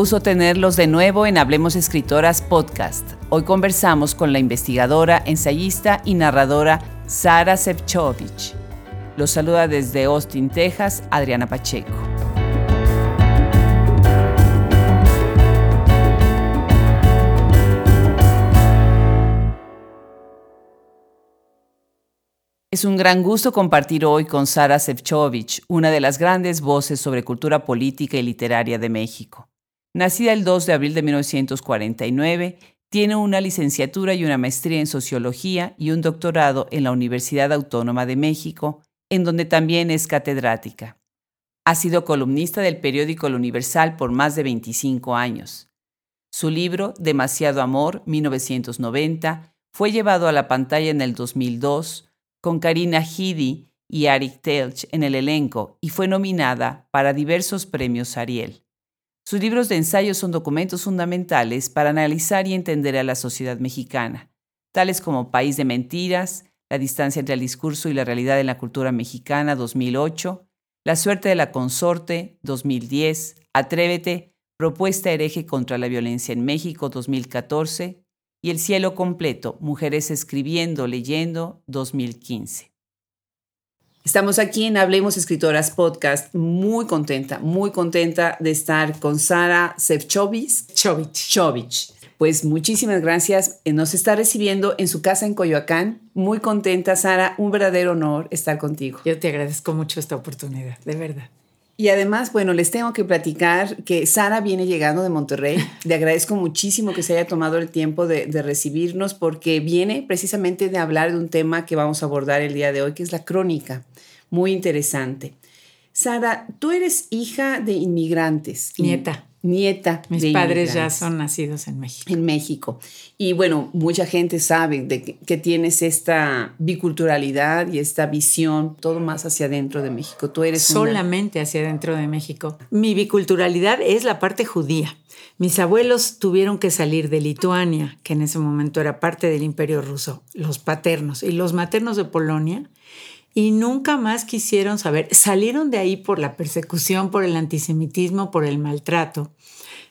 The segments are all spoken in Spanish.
gusto tenerlos de nuevo en Hablemos Escritoras Podcast. Hoy conversamos con la investigadora, ensayista y narradora Sara Sevchovich. Los saluda desde Austin, Texas, Adriana Pacheco. Es un gran gusto compartir hoy con Sara Sevchovich, una de las grandes voces sobre cultura política y literaria de México. Nacida el 2 de abril de 1949, tiene una licenciatura y una maestría en sociología y un doctorado en la Universidad Autónoma de México, en donde también es catedrática. Ha sido columnista del periódico El Universal por más de 25 años. Su libro, Demasiado Amor, 1990, fue llevado a la pantalla en el 2002 con Karina Hidi y Arik Telch en el elenco y fue nominada para diversos premios Ariel. Sus libros de ensayo son documentos fundamentales para analizar y entender a la sociedad mexicana, tales como País de Mentiras, La distancia entre el discurso y la realidad en la cultura mexicana 2008, La suerte de la consorte 2010, Atrévete, Propuesta hereje contra la violencia en México 2014, y El cielo completo, Mujeres escribiendo, leyendo, 2015. Estamos aquí en Hablemos Escritoras Podcast, muy contenta, muy contenta de estar con Sara Sevchovich. Chovich. Pues muchísimas gracias. Nos está recibiendo en su casa en Coyoacán. Muy contenta, Sara. Un verdadero honor estar contigo. Yo te agradezco mucho esta oportunidad, de verdad. Y además, bueno, les tengo que platicar que Sara viene llegando de Monterrey. Le agradezco muchísimo que se haya tomado el tiempo de, recibirnos porque viene precisamente de hablar de un tema que vamos a abordar el día de hoy, que es la crónica. Muy interesante. Sara, tú eres hija de inmigrantes. Nieta nieta. Mis padres ya son nacidos en México. En México. Y bueno, mucha gente sabe de que, tienes esta biculturalidad y esta visión, todo más hacia adentro de México. Tú eres solamente hacia adentro de México. Mi biculturalidad es la parte judía. Mis abuelos tuvieron que salir de Lituania, que en ese momento era parte del Imperio Ruso, los paternos y los maternos de Polonia y nunca más quisieron saber. Salieron de ahí por la persecución, por el antisemitismo, por el maltrato.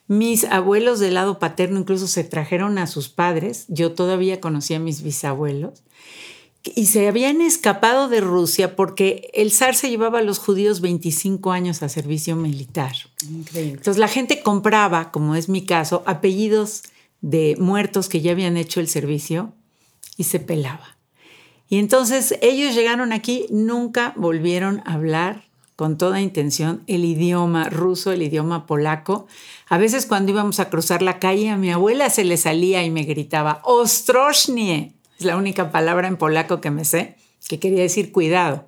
Mis abuelos del lado paterno incluso se trajeron a sus padres. Yo todavía conocía a mis bisabuelos. Y se habían escapado de Rusia porque el zar se llevaba a los judíos 25 años a servicio militar. Increíble. Entonces la gente compraba, como es mi caso, apellidos de muertos que ya habían hecho el servicio y se pelaba. Y entonces ellos llegaron aquí, nunca volvieron a hablar con toda intención el idioma ruso, el idioma polaco. A veces cuando íbamos a cruzar la calle a mi abuela se le salía y me gritaba, Ostroshnie, es la única palabra en polaco que me sé, que quería decir cuidado.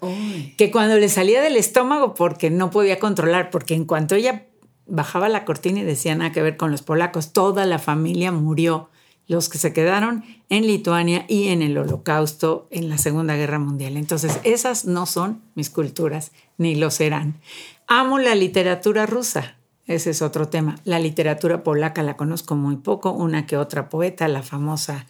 Que cuando le salía del estómago porque no podía controlar, porque en cuanto ella bajaba la cortina y decía nada que ver con los polacos, toda la familia murió los que se quedaron en Lituania y en el Holocausto en la Segunda Guerra Mundial. Entonces, esas no son mis culturas, ni lo serán. Amo la literatura rusa, ese es otro tema. La literatura polaca la conozco muy poco, una que otra poeta, la famosa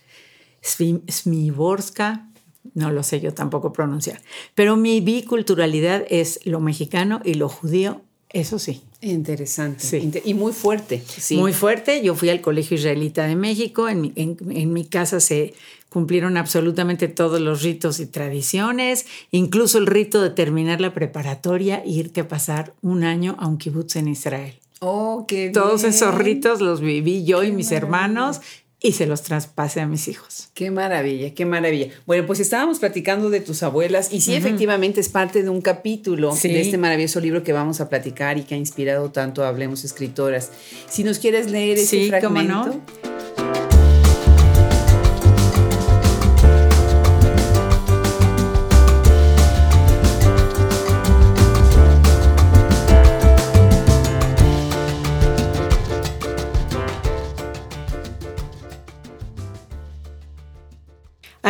Smiborska, no lo sé yo tampoco pronunciar. Pero mi biculturalidad es lo mexicano y lo judío, eso sí. Interesante. Sí. Y muy fuerte. Sí. Muy fuerte. Yo fui al Colegio Israelita de México. En mi, en, mi, casa se cumplieron absolutamente todos los ritos y tradiciones, incluso el rito de terminar la preparatoria e irte a pasar un año a un kibutz en Israel. Oh, qué Todos esos ritos los viví yo y mis hermanos y se los traspase a mis hijos. Qué maravilla, qué maravilla. Bueno, pues estábamos platicando de tus abuelas y sí, efectivamente es parte de un capítulo de este maravilloso libro que vamos a platicar y que ha inspirado tanto a Hablemos Escritoras. Si nos quieres leer ese fragmento.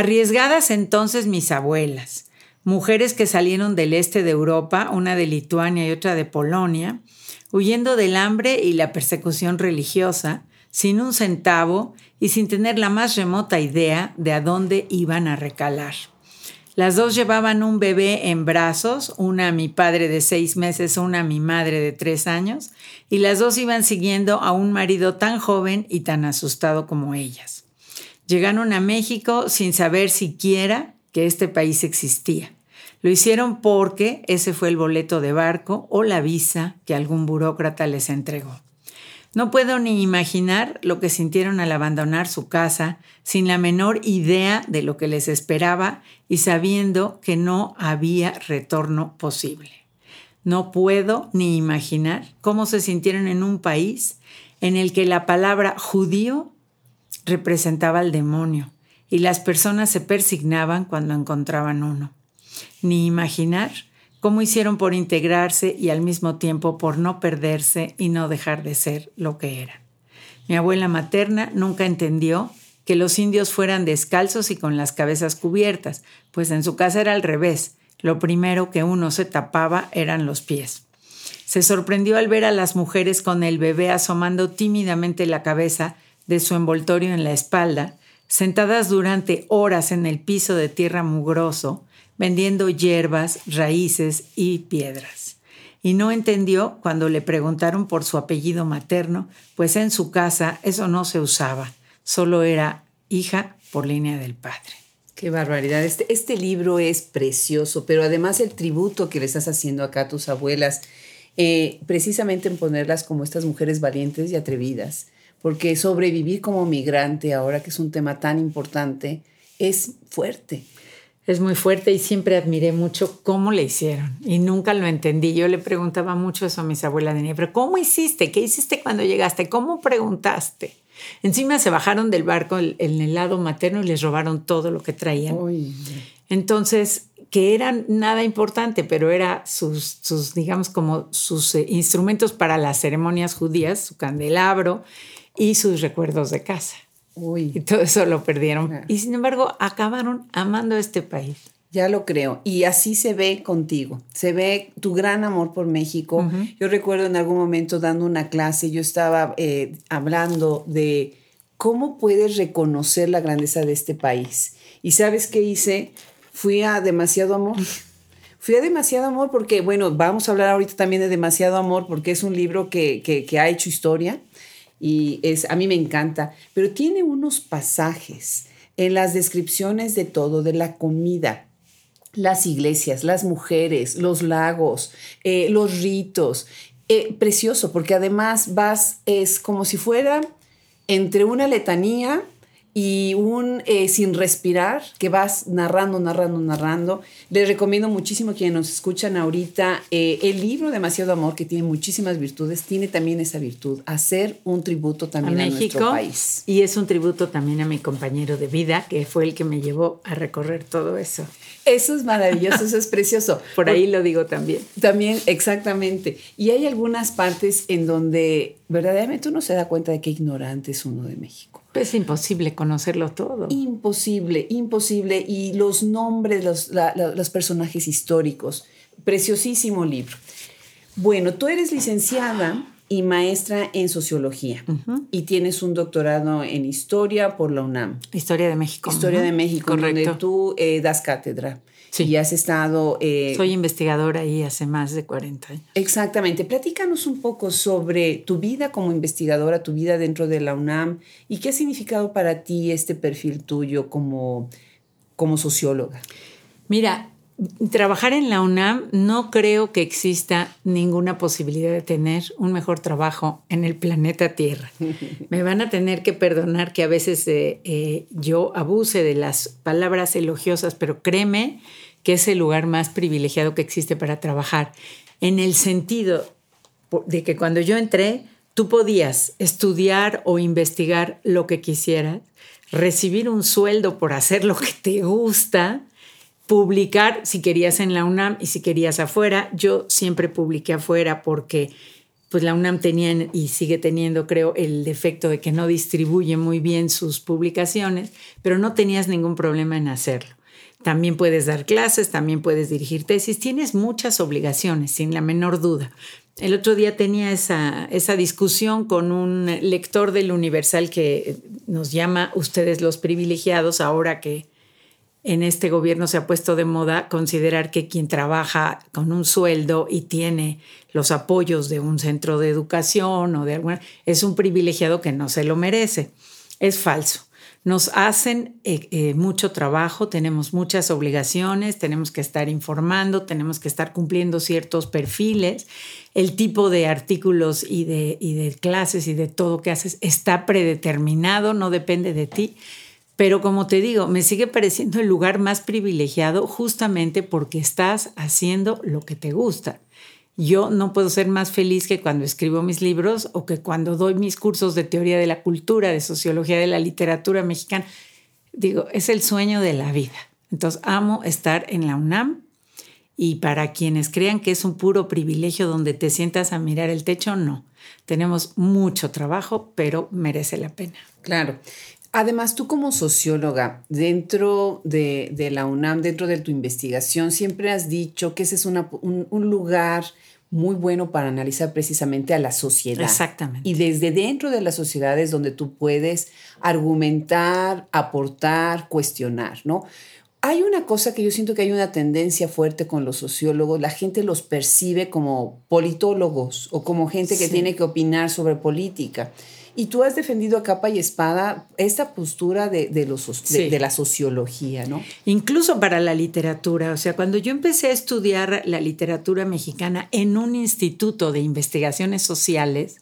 Arriesgadas entonces mis abuelas, mujeres que salieron del este de Europa, una de Lituania y otra de Polonia, huyendo del hambre y la persecución religiosa, sin un centavo y sin tener la más remota idea de a dónde iban a recalar. Las dos llevaban un bebé en brazos, una a mi padre de seis meses, una a mi madre de tres años, y las dos iban siguiendo a un marido tan joven y tan asustado como ellas. Llegaron a México sin saber siquiera que este país existía. Lo hicieron porque ese fue el boleto de barco o la visa que algún burócrata les entregó. No puedo ni imaginar lo que sintieron al abandonar su casa sin la menor idea de lo que les esperaba y sabiendo que no había retorno posible. No puedo ni imaginar cómo se sintieron en un país en el que la palabra judío representaba al demonio y las personas se persignaban cuando encontraban uno ni imaginar cómo hicieron por integrarse y al mismo tiempo por no perderse y no dejar de ser lo que eran. Mi abuela materna nunca entendió que los indios fueran descalzos y con las cabezas cubiertas, pues en su casa era al revés. Lo primero que uno se tapaba eran los pies. Se sorprendió al ver a las mujeres con el bebé asomando tímidamente la cabeza de su envoltorio en la espalda, sentadas durante horas en el piso de tierra mugroso, vendiendo hierbas, raíces y piedras. Y no entendió cuando le preguntaron por su apellido materno, pues en su casa eso no se usaba, solo era hija por línea del padre. Qué barbaridad. Este, este libro es precioso, pero además el tributo que le estás haciendo acá a tus abuelas, eh, precisamente en ponerlas como estas mujeres valientes y atrevidas, porque sobrevivir como migrante, ahora que es un tema tan importante, es fuerte es muy fuerte y siempre admiré mucho cómo le hicieron y nunca lo entendí. Yo le preguntaba mucho eso a mis abuelas de pero ¿cómo hiciste? ¿Qué hiciste cuando llegaste? ¿Cómo preguntaste? Encima se bajaron del barco en el lado materno y les robaron todo lo que traían. Entonces, que eran nada importante, pero era sus, sus digamos, como sus eh, instrumentos para las ceremonias judías, su candelabro y sus recuerdos de casa. Uy. Y todo eso lo perdieron. Y sin embargo, acabaron amando este país. Ya lo creo. Y así se ve contigo. Se ve tu gran amor por México. Yo recuerdo en algún momento dando una clase, yo estaba eh, hablando de cómo puedes reconocer la grandeza de este país. ¿Y sabes qué hice? Fui a demasiado amor. Fui a demasiado amor porque, bueno, vamos a hablar ahorita también de demasiado amor porque es un libro que, que, que ha hecho historia y es, a mí me encanta, pero tiene unos pasajes en las descripciones de todo, de la comida, las iglesias, las mujeres, los lagos, eh, los ritos. Eh, precioso, porque además vas, es como si fuera entre una letanía y un eh, sin respirar que vas narrando, narrando, narrando. Les recomiendo muchísimo a quienes nos escuchan ahorita eh, el libro Demasiado Amor, que tiene muchísimas virtudes, tiene también esa virtud, hacer un tributo también a, nuestro país. Y es un tributo también a mi compañero de vida, que fue el que me llevó a recorrer todo eso. Eso es maravilloso, eso es precioso. Por ahí lo digo también. También, exactamente. Y hay algunas partes en donde verdaderamente uno se da cuenta de qué ignorante es uno de México. Es imposible conocerlo todo. Imposible, imposible. Y los nombres, los, los personajes históricos. Preciosísimo libro. Bueno, tú eres licenciada y maestra en sociología y tienes un doctorado en historia por la UNAM. Historia de México. Historia de México, donde tú eh, das cátedra. Sí. Y has estado... Eh, Soy investigadora ahí hace más de 40 años. Exactamente. Platícanos un poco sobre tu vida como investigadora, tu vida dentro de la UNAM y qué ha significado para ti este perfil tuyo como, como socióloga. Mira, trabajar en la UNAM no creo que exista ninguna posibilidad de tener un mejor trabajo en el planeta Tierra. Me van a tener que perdonar que a veces eh, eh, yo abuse de las palabras elogiosas, pero créeme que es el lugar más privilegiado que existe para trabajar, en el sentido de que cuando yo entré, tú podías estudiar o investigar lo que quisieras, recibir un sueldo por hacer lo que te gusta, publicar si querías en la UNAM y si querías afuera. Yo siempre publiqué afuera porque pues la UNAM tenía y sigue teniendo, creo, el defecto de que no distribuye muy bien sus publicaciones, pero no tenías ningún problema en hacerlo. También puedes dar clases, también puedes dirigir tesis, tienes muchas obligaciones, sin la menor duda. El otro día tenía esa, esa discusión con un lector del Universal que nos llama ustedes los privilegiados ahora que en este gobierno se ha puesto de moda considerar que quien trabaja con un sueldo y tiene los apoyos de un centro de educación o de alguna es un privilegiado que no se lo merece. Es falso. Nos hacen eh, eh, mucho trabajo, tenemos muchas obligaciones, tenemos que estar informando, tenemos que estar cumpliendo ciertos perfiles. El tipo de artículos y de, y de clases y de todo que haces está predeterminado, no depende de ti. Pero como te digo, me sigue pareciendo el lugar más privilegiado justamente porque estás haciendo lo que te gusta. Yo no puedo ser más feliz que cuando escribo mis libros o que cuando doy mis cursos de teoría de la cultura, de sociología de la literatura mexicana. Digo, es el sueño de la vida. Entonces, amo estar en la UNAM y para quienes crean que es un puro privilegio donde te sientas a mirar el techo, no. Tenemos mucho trabajo, pero merece la pena. Claro. Además, tú como socióloga, dentro de, la UNAM, dentro de tu investigación, siempre has dicho que ese es un, lugar muy bueno para analizar precisamente a la sociedad. Exactamente. Y desde dentro de las sociedades donde tú puedes argumentar, aportar, cuestionar, ¿no? Hay una cosa que yo siento que hay una tendencia fuerte con los sociólogos, la gente los percibe como politólogos o como gente que tiene que opinar sobre política. Y tú has defendido a capa y espada esta postura de, los, de, la sociología, ¿no? Incluso para la literatura. O sea, cuando yo empecé a estudiar la literatura mexicana en un instituto de investigaciones sociales,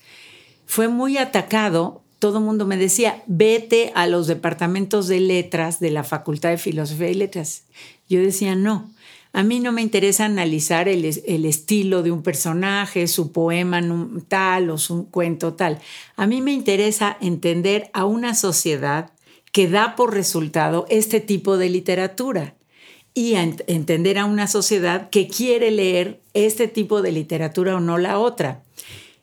fue muy atacado. Todo el mundo me decía, vete a los departamentos de letras de la Facultad de Filosofía y Letras. Yo decía, no, a mí no me interesa analizar el, estilo de un personaje, su poema tal o su cuento tal. A mí me interesa entender a una sociedad que da por resultado este tipo de literatura y entender a una sociedad que quiere leer este tipo de literatura o no la otra.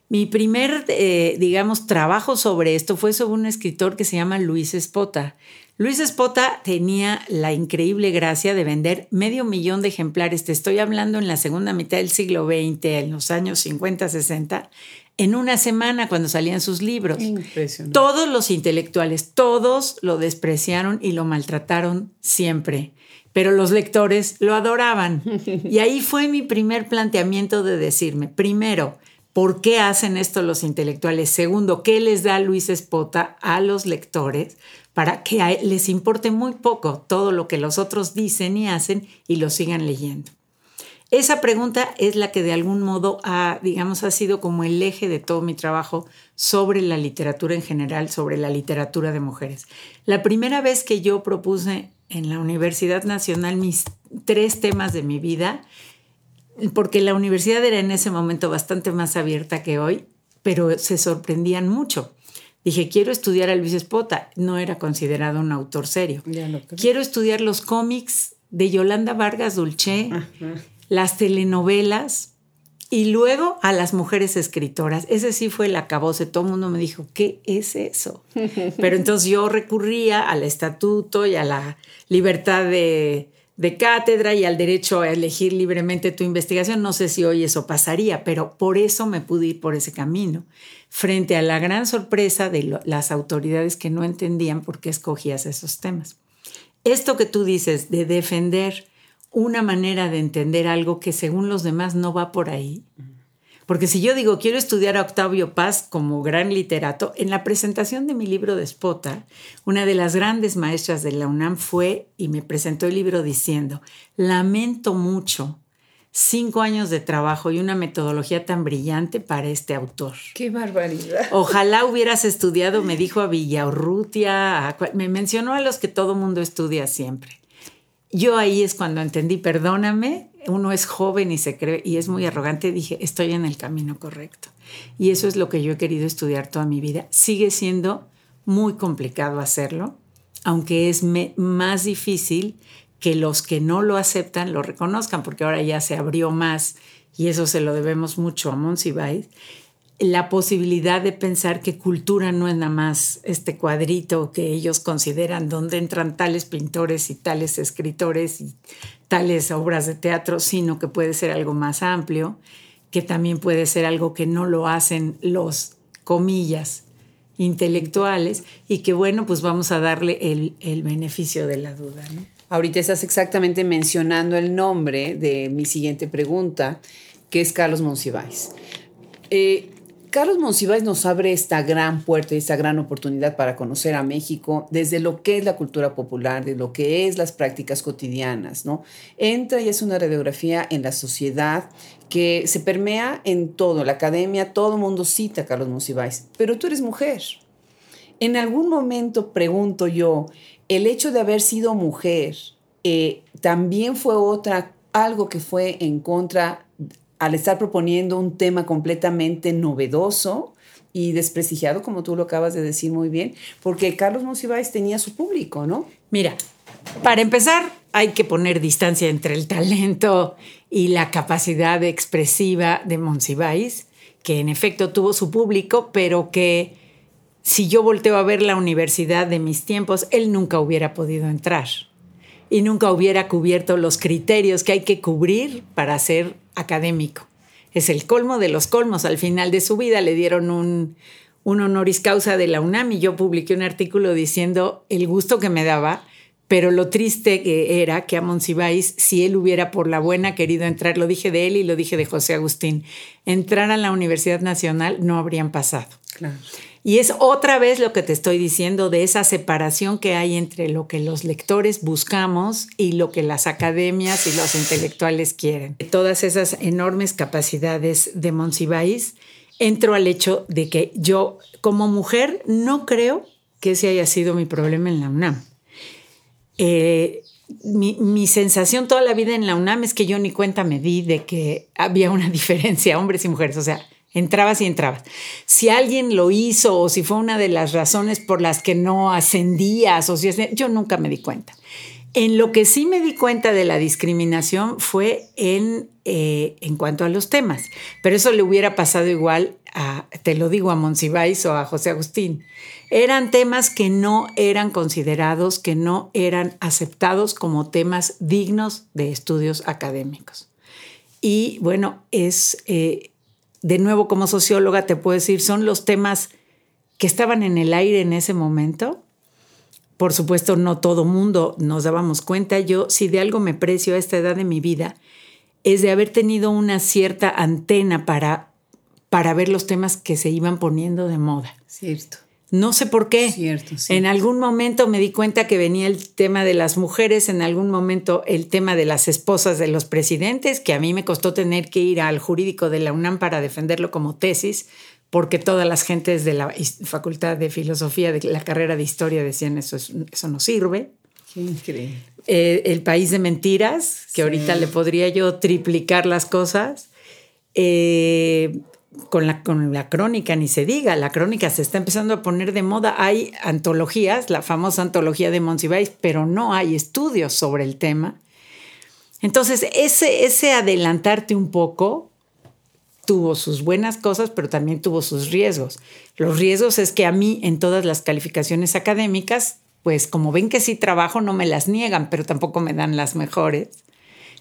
Mi primer, eh, digamos, trabajo sobre esto fue sobre un escritor que se llama Luis Espota. Luis Espota tenía la increíble gracia de vender medio millón de ejemplares, te estoy hablando en la segunda mitad del siglo XX, en los años 50, 60, en una semana cuando salían sus libros. Todos los intelectuales, todos lo despreciaron y lo maltrataron siempre, pero los lectores lo adoraban. Y ahí fue mi primer planteamiento de decirme, primero, ¿Por qué hacen esto los intelectuales? Segundo, ¿qué les da Luis Espota a los lectores para que les importe muy poco todo lo que los otros dicen y hacen y lo sigan leyendo? Esa pregunta es la que de algún modo ha, digamos, ha sido como el eje de todo mi trabajo sobre la literatura en general, sobre la literatura de mujeres. La primera vez que yo propuse en la Universidad Nacional mis tres temas de mi vida, porque la universidad era en ese momento bastante más abierta que hoy, pero se sorprendían mucho. Dije, quiero estudiar a Luis Espota. No era considerado un autor serio. Quiero estudiar los cómics de Yolanda Vargas Dulce, las telenovelas y luego a las mujeres escritoras. Ese sí fue el acabose. Todo el mundo me dijo, ¿qué es eso? Pero entonces yo recurría al estatuto y a la libertad de, de cátedra y al derecho a elegir libremente tu investigación. No sé si hoy eso pasaría, pero por eso me pude ir por ese camino, frente a la gran sorpresa de las autoridades que no entendían por qué escogías esos temas. Esto que tú dices de defender una manera de entender algo que según los demás no va por ahí, porque si yo digo, quiero estudiar a Octavio Paz como gran literato, en la presentación de mi libro de Spota, una de las grandes maestras de la UNAM fue y me presentó el libro diciendo, lamento mucho cinco años de trabajo y una metodología tan brillante para este autor. ¡Qué barbaridad! Ojalá hubieras estudiado, me dijo a Villaurrutia, me mencionó a los que todo mundo estudia siempre. Yo ahí es cuando entendí, perdóname, uno es joven y se cree y es muy arrogante, dije, estoy en el camino correcto. Y eso es lo que yo he querido estudiar toda mi vida. Sigue siendo muy complicado hacerlo, aunque es más difícil que los que no lo aceptan lo reconozcan, porque ahora ya se abrió más y eso se lo debemos mucho a Monsiváis la posibilidad de pensar que cultura no es nada más este cuadrito que ellos consideran donde entran tales pintores y tales escritores y tales obras de teatro, sino que puede ser algo más amplio, que también puede ser algo que no lo hacen los comillas intelectuales y que bueno, pues vamos a darle el, beneficio de la duda. Ahorita estás exactamente mencionando el nombre de mi siguiente pregunta, que es Carlos Monsiváis. Eh, Carlos Monsiváis nos abre esta gran puerta y esta gran oportunidad para conocer a México desde lo que es la cultura popular, de lo que es las prácticas cotidianas, ¿no? Entra y es una radiografía en la sociedad que se permea en todo, la academia, todo el mundo cita a Carlos Monsiváis, pero tú eres mujer. En algún momento pregunto yo, el hecho de haber sido mujer eh, también fue otra, algo que fue en contra al estar proponiendo un tema completamente novedoso y desprestigiado, como tú lo acabas de decir muy bien, porque Carlos Monsiváis tenía su público, ¿no? Mira, para empezar, hay que poner distancia entre el talento y la capacidad expresiva de Monsiváis, que en efecto tuvo su público, pero que si yo volteo a ver la universidad de mis tiempos, él nunca hubiera podido entrar y nunca hubiera cubierto los criterios que hay que cubrir para ser académico. Es el colmo de los colmos. Al final de su vida le dieron un, un honoris causa de la UNAM y yo publiqué un artículo diciendo el gusto que me daba, pero lo triste que era que a Monsiváis, si él hubiera por la buena querido entrar, lo dije de él y lo dije de José Agustín, entrar a la Universidad Nacional no habrían pasado. Claro. Y es otra vez lo que te estoy diciendo de esa separación que hay entre lo que los lectores buscamos y lo que las academias y los intelectuales quieren. Todas esas enormes capacidades de Monsiváis, entro al hecho de que yo como mujer no creo que ese haya sido mi problema en la UNAM. Eh, mi, mi, sensación toda la vida en la UNAM es que yo ni cuenta me di de que había una diferencia hombres y mujeres. O sea, Entrabas y entrabas. Si alguien lo hizo o si fue una de las razones por las que no ascendías o si yo nunca me di cuenta. En lo que sí me di cuenta de la discriminación fue en, eh, en cuanto a los temas, pero eso le hubiera pasado igual a, te lo digo, a Monsiváis o a José Agustín. Eran temas que no eran considerados, que no eran aceptados como temas dignos de estudios académicos. Y bueno, es... Eh, de nuevo como socióloga te puedo decir, son los temas que estaban en el aire en ese momento. Por supuesto, no todo mundo nos dábamos cuenta. Yo, si de algo me precio a esta edad de mi vida, es de haber tenido una cierta antena para, para ver los temas que se iban poniendo de moda. Cierto. No sé por qué. Cierto, En algún momento me di cuenta que venía el tema de las mujeres, en algún momento el tema de las esposas de los presidentes, que a mí me costó tener que ir al jurídico de la UNAM para defenderlo como tesis, porque todas las gentes de la Facultad de Filosofía, de la carrera de Historia, decían eso, eso no sirve. Qué increíble. Eh, el país de mentiras, que ahorita le podría yo triplicar las cosas. Eh, con la, con la crónica, ni se diga, la crónica se está empezando a poner de moda. Hay antologías, la famosa antología de Monsiváis, pero no hay estudios sobre el tema. Entonces, ese, ese adelantarte un poco tuvo sus buenas cosas, pero también tuvo sus riesgos. Los riesgos es que a mí en todas las calificaciones académicas, pues como ven que sí trabajo, no me las niegan, pero tampoco me dan las mejores.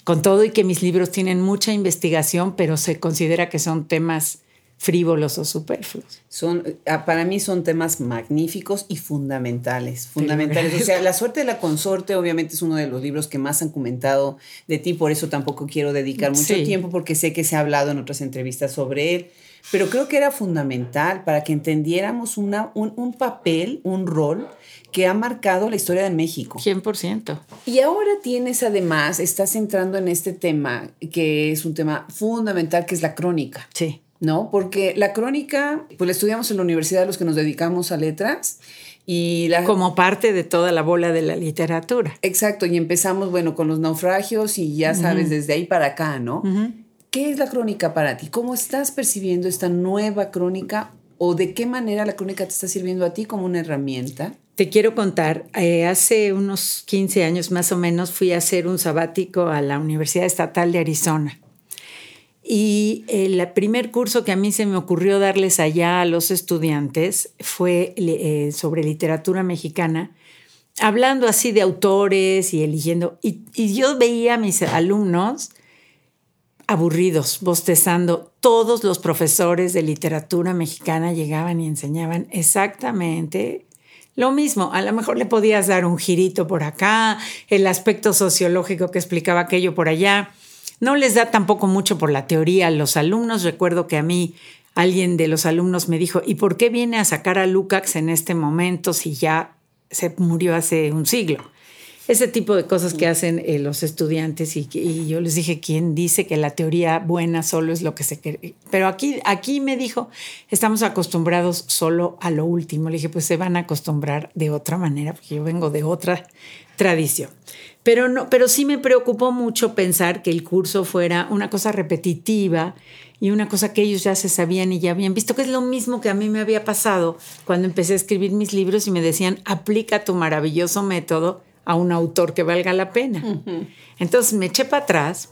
Con todo y que mis libros tienen mucha investigación, pero se considera que son temas frívolos o superfluos. Son, ah, para mí son temas magníficos y fundamentales, fundamentales. O sea, La suerte de la consorte obviamente es uno de los libros que más han comentado de ti, por eso tampoco quiero dedicar mucho tiempo porque sé que se ha hablado en otras entrevistas sobre él, pero creo que era fundamental para que entendiéramos una, un, un papel, un rol que ha marcado la historia de México. 100%. Y ahora tienes además, estás entrando en este tema que es un tema fundamental, que es la crónica. Sí. ¿No? Porque la crónica, pues la estudiamos en la universidad los que nos dedicamos a letras. Y la, Como parte de toda la bola de la literatura. Exacto, y empezamos, bueno, con los naufragios y ya sabes, desde ahí para acá, ¿no? ¿Qué es la crónica para ti? ¿Cómo estás percibiendo esta nueva crónica o de qué manera la crónica te está sirviendo a ti como una herramienta? Te quiero contar, eh, hace unos 15 años más o menos fui a hacer un sabático a la Universidad Estatal de Arizona. Y el primer curso que a mí se me ocurrió darles allá a los estudiantes fue eh, sobre literatura mexicana, hablando así de autores y eligiendo. Y, y, yo veía a mis alumnos aburridos, bostezando. Todos los profesores de literatura mexicana llegaban y enseñaban exactamente Lo mismo, a lo mejor le podías dar un girito por acá, el aspecto sociológico que explicaba aquello por allá. No les da tampoco mucho por la teoría a los alumnos. Recuerdo que a mí alguien de los alumnos me dijo, ¿y por qué viene a sacar a Lukács en este momento si ya se murió hace un siglo? Ese tipo de cosas que hacen eh, los estudiantes y, yo les dije, ¿quién dice que la teoría buena solo es lo que se quiere? Pero aquí, aquí me dijo, estamos acostumbrados solo a lo último. Le dije, pues se van a acostumbrar de otra manera, porque yo vengo de otra tradición. Pero, no, pero sí me preocupó mucho pensar que el curso fuera una cosa repetitiva y una cosa que ellos ya se sabían y ya habían visto, que es lo mismo que a mí me había pasado cuando empecé a escribir mis libros y me decían, aplica tu maravilloso método a un autor que valga la pena. Entonces me eché para atrás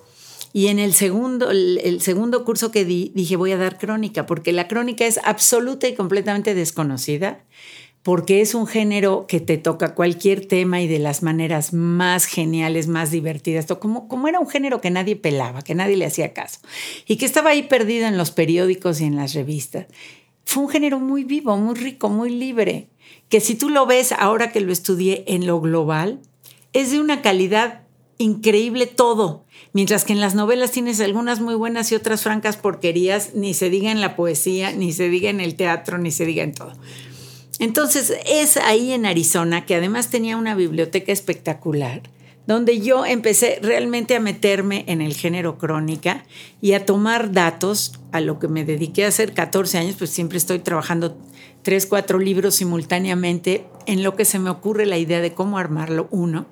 y en el segundo, el, segundo curso que di dije voy a dar crónica, porque la crónica es absoluta y completamente desconocida, porque es un género que te toca cualquier tema y de las maneras más geniales, más divertidas, como, como era un género que nadie pelaba, que nadie le hacía caso, y que estaba ahí perdido en los periódicos y en las revistas. Fue un género muy vivo, muy rico, muy libre que si tú lo ves ahora que lo estudié en lo global, es de una calidad increíble todo. Mientras que en las novelas tienes algunas muy buenas y otras francas porquerías, ni se diga en la poesía, ni se diga en el teatro, ni se diga en todo. Entonces es ahí en Arizona, que además tenía una biblioteca espectacular, donde yo empecé realmente a meterme en el género crónica y a tomar datos, a lo que me dediqué a hacer 14 años, pues siempre estoy trabajando tres, cuatro libros simultáneamente en lo que se me ocurre la idea de cómo armarlo uno.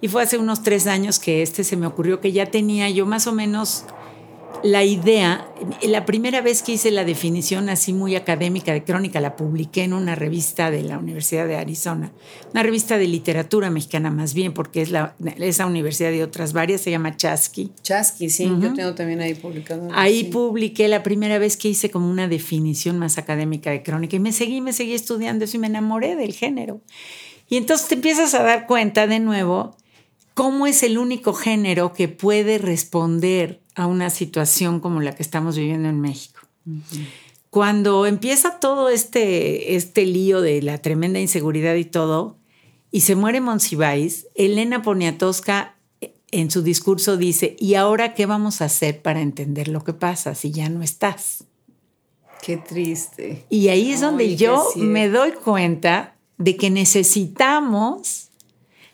Y fue hace unos tres años que este se me ocurrió que ya tenía yo más o menos la idea, la primera vez que hice la definición así muy académica de crónica, la publiqué en una revista de la Universidad de Arizona, una revista de literatura mexicana más bien, porque es la, esa universidad de otras varias, se llama Chasqui. Chasqui, sí, yo tengo también ahí publicado. Ahí publiqué la primera vez que hice como una definición más académica de crónica y me seguí, me seguí estudiando eso y me enamoré del género. Y entonces te empiezas a dar cuenta de nuevo cómo es el único género que puede responder a una situación como la que estamos viviendo en México. Cuando empieza todo este, este lío de la tremenda inseguridad y todo, y se muere Monsiváis, Elena Poniatowska eh, en su discurso dice, ¿y ahora qué vamos a hacer para entender lo que pasa si ya no estás? Qué triste. Y ahí es donde yo me doy cuenta de que necesitamos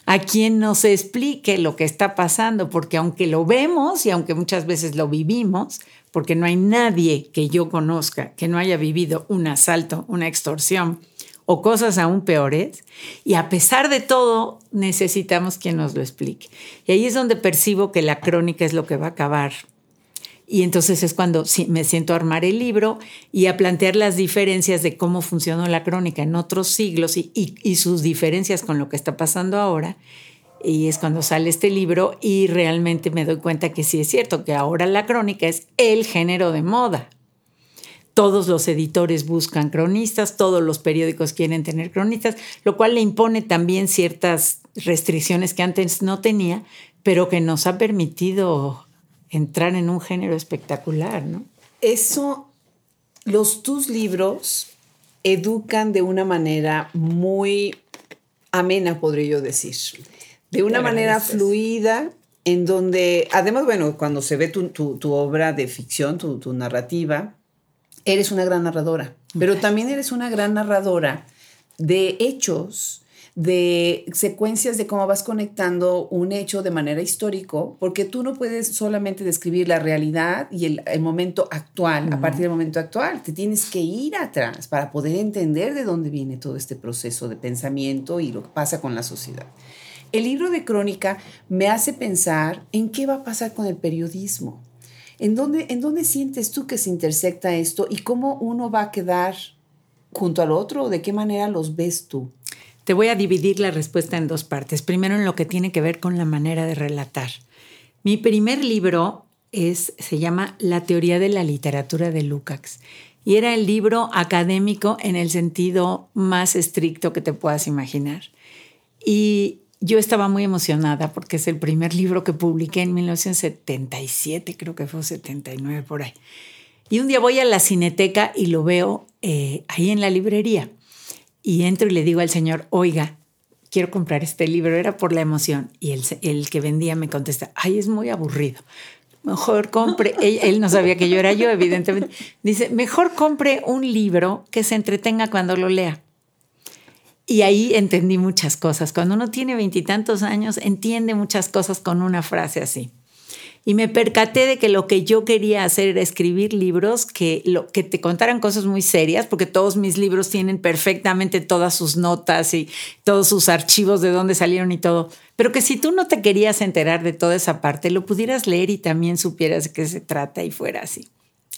a quien nos explique lo que está pasando, porque aunque lo vemos y aunque muchas veces lo vivimos, porque no hay nadie que yo conozca que no haya vivido un asalto, una extorsión o cosas aún peores, y a pesar de todo necesitamos quien nos lo explique. Y ahí es donde percibo que la crónica es lo que va a acabar y entonces es cuando me siento a armar el libro y a plantear las diferencias de cómo funcionó la crónica en otros siglos y, y, sus diferencias con lo que está pasando ahora. Y es cuando sale este libro y realmente me doy cuenta que sí es cierto, que ahora la crónica es el género de moda. Todos los editores buscan cronistas, todos los periódicos quieren tener cronistas, lo cual le impone también ciertas restricciones que antes no tenía, pero que nos ha permitido entrar en un género espectacular, ¿no? Eso, los tus libros educan de una manera muy amena, podría yo decir. De una manera fluida, en donde, además, bueno, cuando se ve tu, tu, obra de ficción, tu, tu, narrativa, eres una gran narradora, pero también eres una gran narradora de hechos de secuencias de cómo vas conectando un hecho de manera histórico, porque tú no puedes solamente describir la realidad y el, momento actual, a partir del momento actual, te tienes que ir atrás para poder entender de dónde viene todo este proceso de pensamiento y lo que pasa con la sociedad. El libro de crónica me hace pensar en qué va a pasar con el periodismo. ¿En dónde, ¿En dónde sientes tú que se intersecta esto y cómo uno va a quedar junto al otro? ¿De qué manera los ves tú? Te voy a dividir la respuesta en dos partes. Primero en lo que tiene que ver con la manera de relatar. Mi primer libro es, se llama La teoría de la literatura de Lukács y era el libro académico en el sentido más estricto que te puedas imaginar. Y yo estaba muy emocionada porque es el primer libro que publiqué en 1977, creo que fue 79 por ahí. Y un día voy a la cineteca y lo veo eh, ahí en la librería y entro y le digo al señor, oiga, quiero comprar este libro, era por la emoción. Y el, el que vendía me contesta, ay, es muy aburrido. Mejor compre, él, él, no sabía que yo era yo, evidentemente. Dice, mejor compre un libro que se entretenga cuando lo lea. Y ahí entendí muchas cosas. Cuando uno tiene veintitantos años, entiende muchas cosas con una frase así y me percaté de que lo que yo quería hacer era escribir libros que, lo, que te contaran cosas muy serias, porque todos mis libros tienen perfectamente todas sus notas y todos sus archivos de dónde salieron y todo, pero que si tú no te querías enterar de toda esa parte, lo pudieras leer y también supieras de qué se trata y fuera así.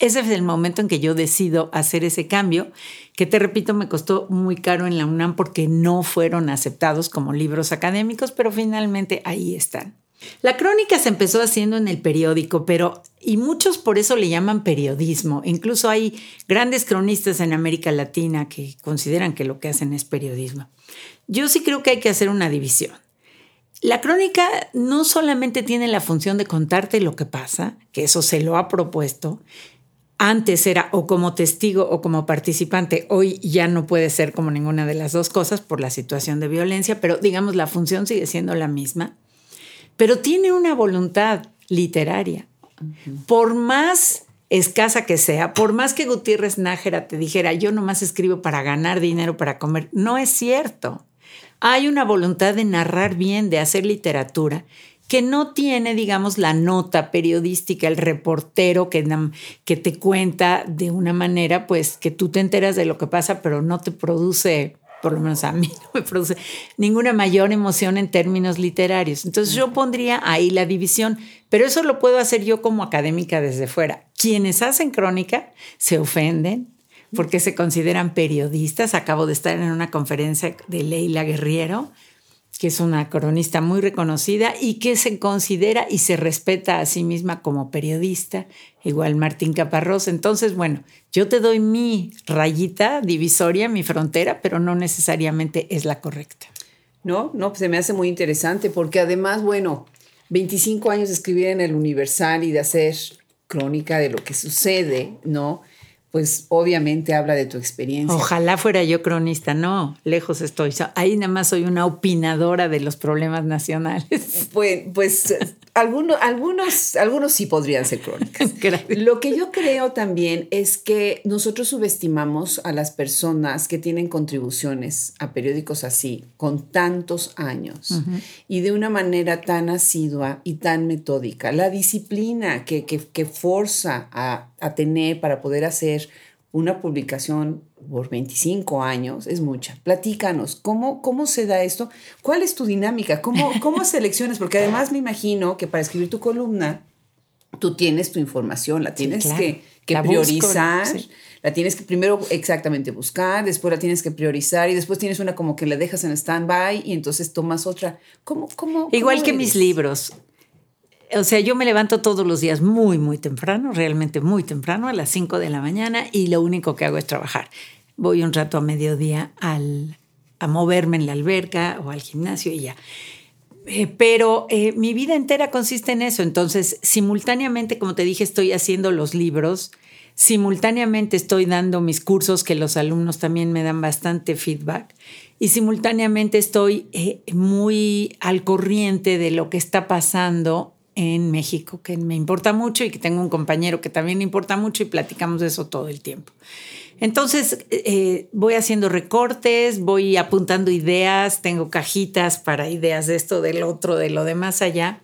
Ese es el momento en que yo decido hacer ese cambio, que te repito, me costó muy caro en la UNAM porque no fueron aceptados como libros académicos, pero finalmente ahí están. La crónica se empezó haciendo en el periódico, pero y muchos por eso le llaman periodismo. Incluso hay grandes cronistas en América Latina que consideran que lo que hacen es periodismo. Yo sí creo que hay que hacer una división. La crónica no solamente tiene la función de contarte lo que pasa, que eso se lo ha propuesto, antes era o como testigo o como participante, hoy ya no puede ser como ninguna de las dos cosas por la situación de violencia, pero digamos la función sigue siendo la misma pero tiene una voluntad literaria. Por más escasa que sea, por más que Gutiérrez Nájera te dijera, yo nomás escribo para ganar dinero, para comer, no es cierto. Hay una voluntad de narrar bien, de hacer literatura, que no tiene, digamos, la nota periodística, el reportero que, que te cuenta de una manera, pues, que tú te enteras de lo que pasa, pero no te produce por lo menos a mí no me produce ninguna mayor emoción en términos literarios. Entonces yo pondría ahí la división, pero eso lo puedo hacer yo como académica desde fuera. Quienes hacen crónica se ofenden porque se consideran periodistas. Acabo de estar en una conferencia de Leila Guerriero que es una cronista muy reconocida y que se considera y se respeta a sí misma como periodista, igual Martín Caparrós. Entonces, bueno, yo te doy mi rayita divisoria, mi frontera, pero no necesariamente es la correcta. No, no, pues se me hace muy interesante porque además, bueno, 25 años de escribir en el Universal y de hacer crónica de lo que sucede, ¿no? Pues obviamente habla de tu experiencia. Ojalá fuera yo cronista, no, lejos estoy. Ahí nada más soy una opinadora de los problemas nacionales. Pues, pues algunos, algunos, algunos sí podrían ser crónicas. Lo que yo creo también es que nosotros subestimamos a las personas que tienen contribuciones a periódicos así, con tantos años, y de una manera tan asidua y tan metódica. La disciplina que, que, que forza a, a tener para poder hacer una publicación por 25 años es mucha. Platícanos, ¿cómo, cómo se da esto? ¿Cuál es tu dinámica? ¿Cómo, ¿Cómo seleccionas? Porque además me imagino que para escribir tu columna, tú tienes tu información, la tienes que, priorizar. La tienes que primero exactamente buscar, después la tienes que priorizar y después tienes una como que la dejas en stand-by y entonces tomas otra. ¿Cómo, cómo, Igual que mis libros o sea, yo me levanto todos los días muy, muy temprano, realmente muy temprano, a las 5 de la mañana, y lo único que hago es trabajar. Voy un rato a mediodía al, a moverme en la alberca o al gimnasio y ya. Eh, pero eh, mi vida entera consiste en eso. Entonces, simultáneamente, como te dije, estoy haciendo los libros, simultáneamente estoy dando mis cursos, que los alumnos también me dan bastante feedback, y simultáneamente estoy eh, muy al corriente de lo que está pasando en México, que me importa mucho y que tengo un compañero que también importa mucho y platicamos de eso todo el tiempo. Entonces, eh, voy haciendo recortes, voy apuntando ideas, tengo cajitas para ideas de esto, del otro, de lo de más allá,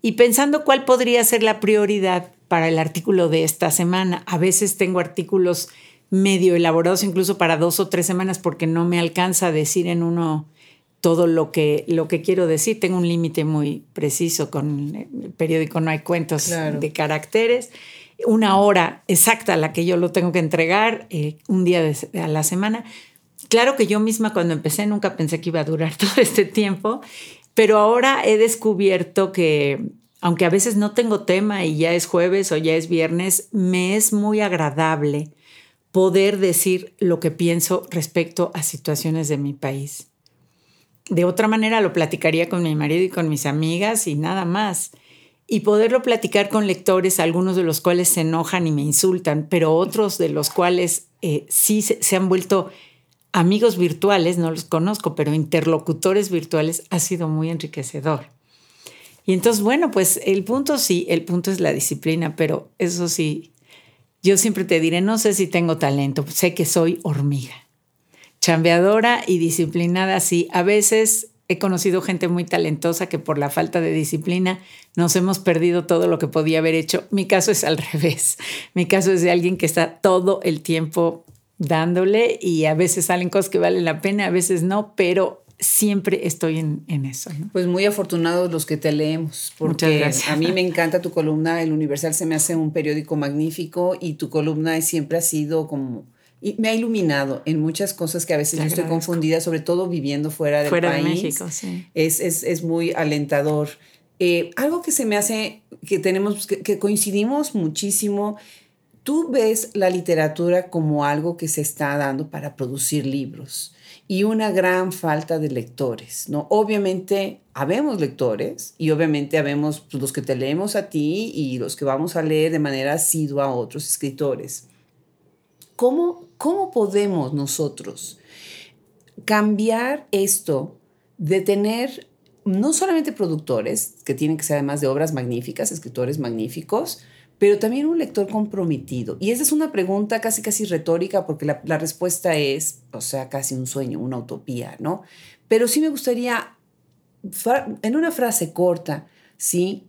y pensando cuál podría ser la prioridad para el artículo de esta semana. A veces tengo artículos medio elaborados incluso para dos o tres semanas porque no me alcanza a decir en uno todo lo que, lo que quiero decir. Tengo un límite muy preciso con el periódico, no hay cuentos de caracteres. Una hora exacta a la que yo lo tengo que entregar, eh, un día a la semana. Claro que yo misma cuando empecé nunca pensé que iba a durar todo este tiempo, pero ahora he descubierto que, aunque a veces no tengo tema y ya es jueves o ya es viernes, me es muy agradable poder decir lo que pienso respecto a situaciones de mi país. De otra manera lo platicaría con mi marido y con mis amigas y nada más. Y poderlo platicar con lectores, algunos de los cuales se enojan y me insultan, pero otros de los cuales eh, sí se, han vuelto amigos virtuales, no los conozco, pero interlocutores virtuales ha sido muy enriquecedor. Y entonces, bueno, pues el punto sí, el punto es la disciplina, pero eso sí, yo siempre te diré, no sé si tengo talento, sé que soy hormiga. Chambeadora y disciplinada, sí. A veces he conocido gente muy talentosa que por la falta de disciplina nos hemos perdido todo lo que podía haber hecho. Mi caso es al revés. Mi caso es de alguien que está todo el tiempo dándole y a veces salen cosas que valen la pena, a veces no, pero siempre estoy en, eso. Pues muy afortunados los que te leemos, porque a mí me encanta tu columna, El Universal se me hace un periódico magnífico y tu columna siempre ha sido como... Y me ha iluminado en muchas cosas que a veces yo estoy confundida, sobre todo viviendo fuera del fuera país. De México, sí. es, es, es muy alentador. Eh, algo que se me hace, que tenemos, que coincidimos muchísimo tú ves la literatura como algo que se está dando para producir libros y una gran falta de lectores, ¿no? Obviamente habemos lectores y obviamente habemos pues, los que te leemos a ti y los que vamos a leer de manera asidua a otros escritores. ¿Cómo, cómo podemos nosotros cambiar esto de tener no solamente productores, que tienen que ser además de obras magníficas, escritores magníficos, pero también un lector comprometido. Y esa es una pregunta casi, casi retórica porque la, la, respuesta es, o sea, casi un sueño, una utopía, ¿no? Pero sí me gustaría, en una frase corta, ¿sí?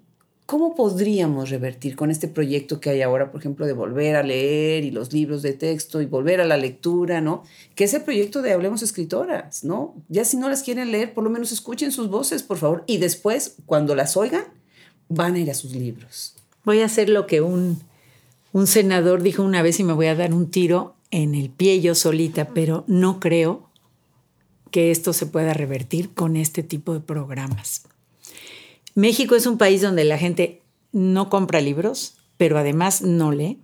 ¿Cómo podríamos revertir con este proyecto que hay ahora, por ejemplo, de volver a leer y los libros de texto y volver a la lectura, ¿no? Que es el proyecto de Hablemos Escritoras, ¿no? Ya si no las quieren leer, por lo menos escuchen sus voces, por favor, y después, cuando las oigan, van a ir a sus libros voy a hacer lo que un, un senador dijo una vez y me voy a dar un tiro en el pie yo solita, pero no creo que esto se pueda revertir con este tipo de programas. México es un país donde la gente no compra libros, pero además no lee.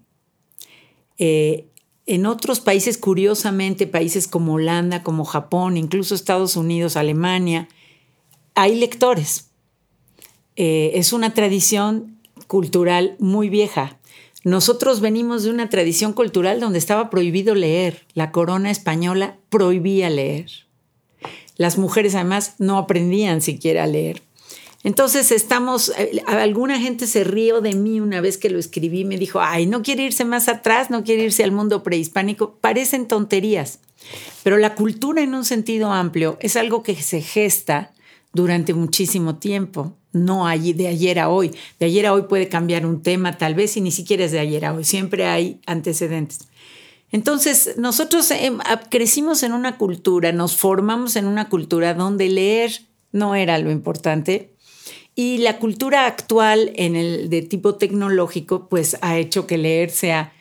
Eh, en otros países, curiosamente, países como Holanda, como Japón, incluso Estados Unidos, Alemania, hay lectores. Eh, es una tradición cultural muy vieja. Nosotros venimos de una tradición cultural donde estaba prohibido leer. La corona española prohibía leer. Las mujeres además no aprendían siquiera a leer. Entonces estamos, eh, alguna gente se rió de mí una vez que lo escribí, me dijo, ay, no quiere irse más atrás, no quiere irse al mundo prehispánico. Parecen tonterías, pero la cultura en un sentido amplio es algo que se gesta durante muchísimo tiempo no hay de ayer a hoy. De ayer a hoy puede cambiar un tema tal vez y ni siquiera es de ayer a hoy, siempre hay antecedentes. Entonces, nosotros em, crecimos en una cultura, nos formamos en una cultura donde leer no era lo importante y la cultura actual de tipo tecnológico pues ha hecho que leer sea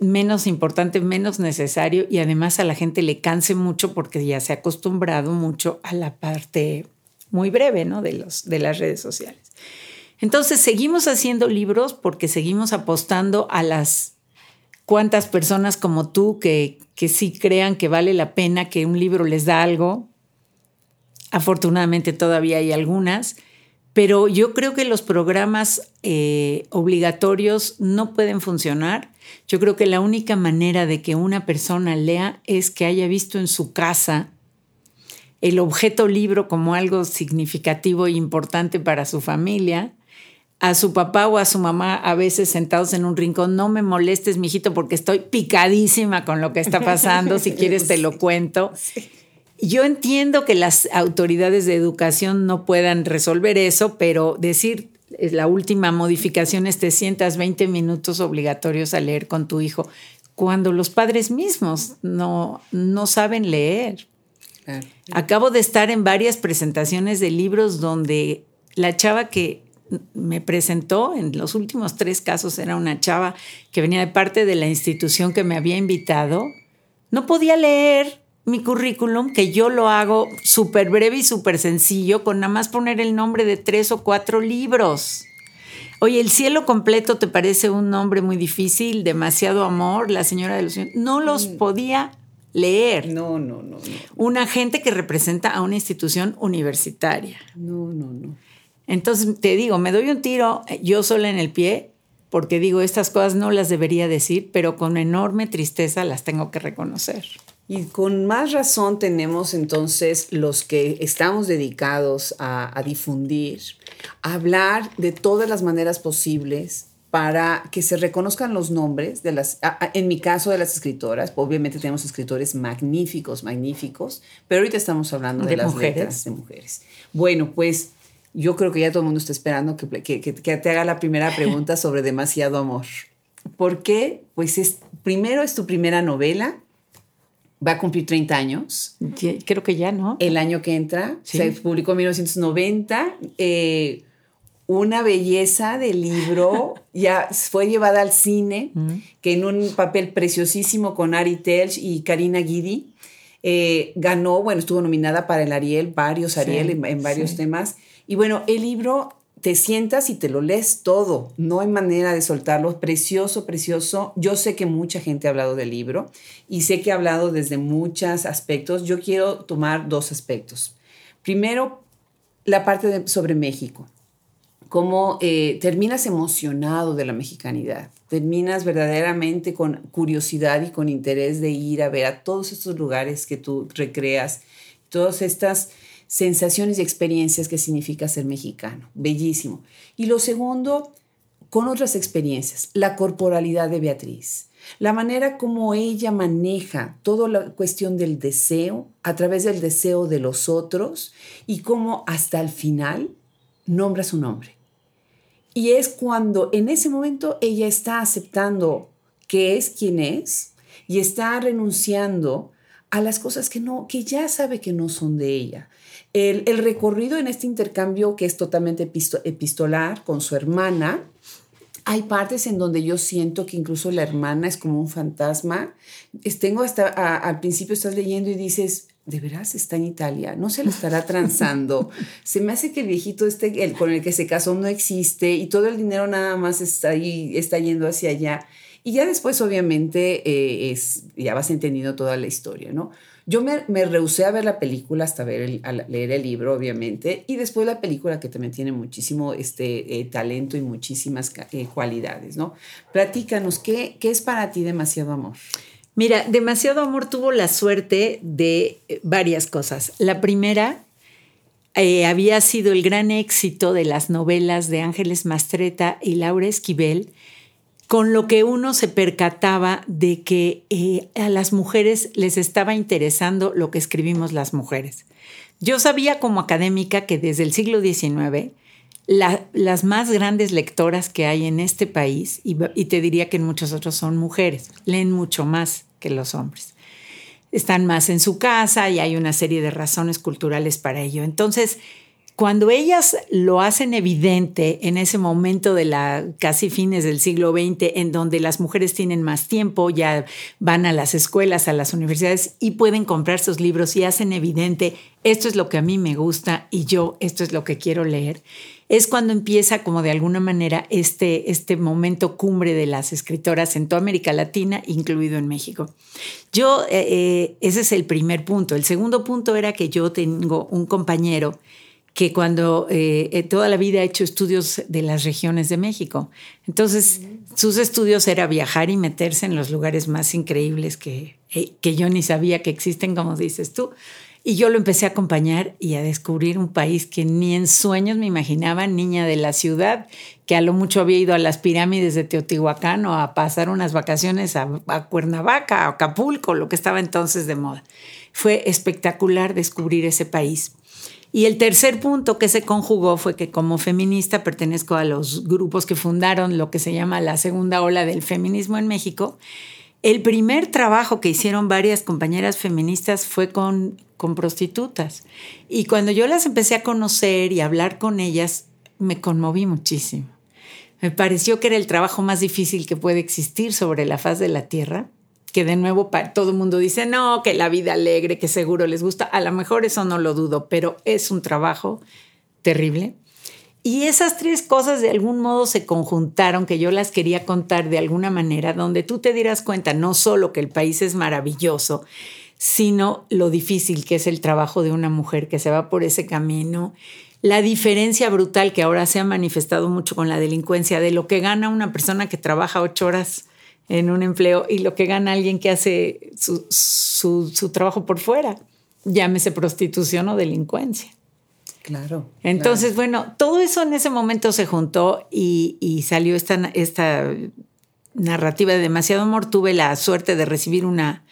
menos importante, menos necesario y además a la gente le canse mucho porque ya se ha acostumbrado mucho a la parte muy breve, ¿no? De, los, las redes sociales. Entonces, seguimos haciendo libros porque seguimos apostando a las cuantas personas como tú que, que sí crean que vale la pena, que un libro les da algo. Afortunadamente todavía hay algunas, pero yo creo que los programas eh, obligatorios no pueden funcionar. Yo creo que la única manera de que una persona lea es que haya visto en su casa el objeto libro como algo significativo e importante para su familia, a su papá o a su mamá a veces sentados en un rincón, no me molestes, mijito, porque estoy picadísima con lo que está pasando, si quieres te lo cuento. Yo entiendo que las autoridades de educación no puedan resolver eso, pero decir la última modificación es te sientas 20 minutos obligatorios a leer con tu hijo, cuando los padres mismos no, no saben leer. Acabo de estar en varias presentaciones de libros donde la chava que me presentó, en los últimos tres casos era una chava que venía de parte de la institución que me había invitado, no podía leer mi currículum, que yo lo hago súper breve y súper sencillo, con nada más poner el nombre de tres o cuatro libros. Oye, el cielo completo te parece un nombre muy difícil, demasiado amor, la señora de los... No los mm. podía leer. No, no, no, no. Una gente que representa a una institución universitaria. No, no, no. Entonces te digo, me doy un tiro eh, yo sola en el pie porque digo, estas cosas no las debería decir, pero con enorme tristeza las tengo que reconocer. Y con más razón tenemos entonces los que estamos dedicados a, difundir, a hablar de todas las maneras posibles para que se reconozcan los nombres de las, en mi caso de las escritoras, obviamente tenemos escritores magníficos, magníficos, pero ahorita estamos hablando de, las mujeres. de mujeres. Bueno, pues yo creo que ya todo el mundo está esperando que, que, que, te haga la primera pregunta sobre demasiado amor. ¿Por qué? Pues es, primero es tu primera novela, va a cumplir 30 años. creo que ya, ¿no? El año que entra, se publicó en 1990. Eh, una belleza de libro, ya fue llevada al cine, que en un papel preciosísimo con Ari Telch y Karina Guidi. Eh, ganó, bueno, estuvo nominada para el Ariel, varios Ariel en, varios temas. Y bueno, el libro te sientas y te lo lees todo, no hay manera de soltarlo, precioso, precioso. Yo sé que mucha gente ha hablado del libro y sé que ha hablado desde muchos aspectos. Yo quiero tomar dos aspectos. Primero, la parte sobre México, cómo eh, terminas emocionado de la mexicanidad, terminas verdaderamente con curiosidad y con interés de ir a ver a todos estos lugares que tú recreas, todas estas sensaciones y experiencias que significa ser mexicano. Bellísimo. Y lo segundo, con otras experiencias, la corporalidad de Beatriz, la manera como ella maneja toda la cuestión del deseo a través del deseo de los otros y cómo hasta el final nombra su nombre. Y es cuando en ese momento ella está aceptando que es quien es y está renunciando a las cosas que no, que ya sabe que no son de ella. El, recorrido en este intercambio que es totalmente epistolar con su hermana, hay partes en donde yo siento que incluso la hermana es como un fantasma. tengo hasta, al principio estás leyendo y dices, ¿de veras está en Italia? ¿No se lo estará transando? se me hace que el viejito este, el, con el que se casó no existe y todo el dinero nada más está ahí, está yendo hacia allá. Y ya después, obviamente, eh, es, ya vas entendiendo toda la historia, ¿no? Yo me, rehusé a ver la película hasta ver a leer el libro, obviamente, y después la película que también tiene muchísimo este, eh, talento y muchísimas eh, cualidades, ¿no? Platícanos, ¿qué, ¿qué es para ti demasiado amor? Mira, demasiado amor tuvo la suerte de eh, varias cosas. La primera había sido el gran éxito de las novelas de Ángeles Mastreta y Laura Esquivel, con lo que uno se percataba de que eh, a las mujeres les estaba interesando lo que escribimos las mujeres. Yo sabía como académica que desde el siglo XIX las más grandes lectoras que hay en este país, y, y te diría que en muchos otros son mujeres, leen mucho más que los hombres. Están más en su casa y hay una serie de razones culturales para ello. Entonces, cuando ellas lo hacen evidente en ese momento de la casi fines del siglo XX, en donde las mujeres tienen más tiempo, ya van a las escuelas, a las universidades y pueden comprar sus libros y hacen evidente, esto es lo que a mí me gusta y yo esto es lo que quiero leer, es cuando empieza como de alguna manera este, este momento cumbre de las escritoras en toda América Latina, incluido en México. Yo, eh, eh, ese es el primer punto. El segundo punto era que yo tengo un compañero, que cuando eh, eh, toda la vida ha hecho estudios de las regiones de México. Entonces, sus estudios era viajar y meterse en los lugares más increíbles que, eh, que yo ni sabía que existen, como dices tú. Y yo lo empecé a acompañar y a descubrir un país que ni en sueños me imaginaba, niña de la ciudad, que a lo mucho había ido a las pirámides de Teotihuacán o a pasar unas vacaciones a, a Cuernavaca, a Acapulco, lo que estaba entonces de moda. Fue espectacular descubrir ese país. Y el tercer punto que se conjugó fue que como feminista pertenezco a los grupos que fundaron lo que se llama la segunda ola del feminismo en México. El primer trabajo que hicieron varias compañeras feministas fue con, con prostitutas. Y cuando yo las empecé a conocer y hablar con ellas, me conmoví muchísimo. Me pareció que era el trabajo más difícil que puede existir sobre la faz de la tierra que de nuevo todo el mundo dice, no, que la vida alegre, que seguro les gusta. A lo mejor eso no lo dudo, pero es un trabajo terrible. Y esas tres cosas de algún modo se conjuntaron, que yo las quería contar de alguna manera, donde tú te dieras cuenta no solo que el país es maravilloso, sino lo difícil que es el trabajo de una mujer que se va por ese camino, la diferencia brutal que ahora se ha manifestado mucho con la delincuencia de lo que gana una persona que trabaja ocho horas en un empleo y lo que gana alguien que hace su, su trabajo por fuera, llámese prostitución o delincuencia. Claro. Entonces, bueno, todo eso en ese momento se juntó y, salió esta, esta narrativa de demasiado amor. Tuve la suerte de recibir una,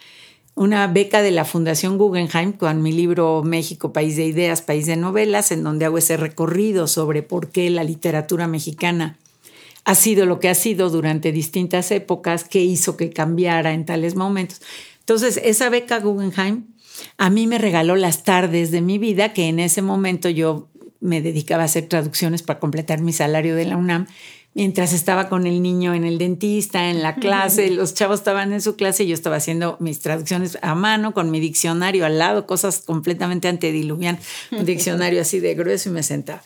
una beca de la Fundación Guggenheim con mi libro México, País de Ideas, País de Novelas, en donde hago ese recorrido sobre por qué la literatura mexicana ha sido lo que ha sido durante distintas épocas, qué hizo que cambiara en tales momentos. Entonces, esa beca Guggenheim a mí me regaló las tardes de mi vida, que en ese momento yo me dedicaba a hacer traducciones para completar mi salario de la UNAM, mientras estaba con el niño en el dentista, en la clase, los chavos estaban en su clase y yo estaba haciendo mis traducciones a mano con mi diccionario al lado, cosas completamente antediluvian, un diccionario así de grueso y me sentaba.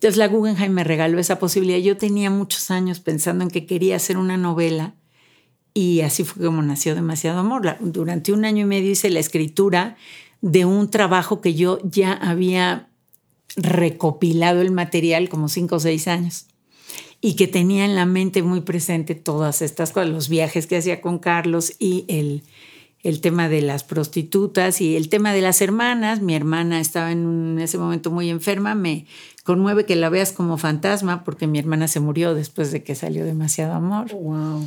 Entonces la Guggenheim me regaló esa posibilidad. Yo tenía muchos años pensando en que quería hacer una novela y así fue como nació Demasiado Amor. Durante un año y medio hice la escritura de un trabajo que yo ya había recopilado el material como cinco o seis años y que tenía en la mente muy presente todas estas cosas, los viajes que hacía con Carlos y el, el tema de las prostitutas y el tema de las hermanas. Mi hermana estaba en, ese momento muy enferma, me conmueve que la veas como fantasma porque mi hermana se murió después de que salió demasiado amor. Wow.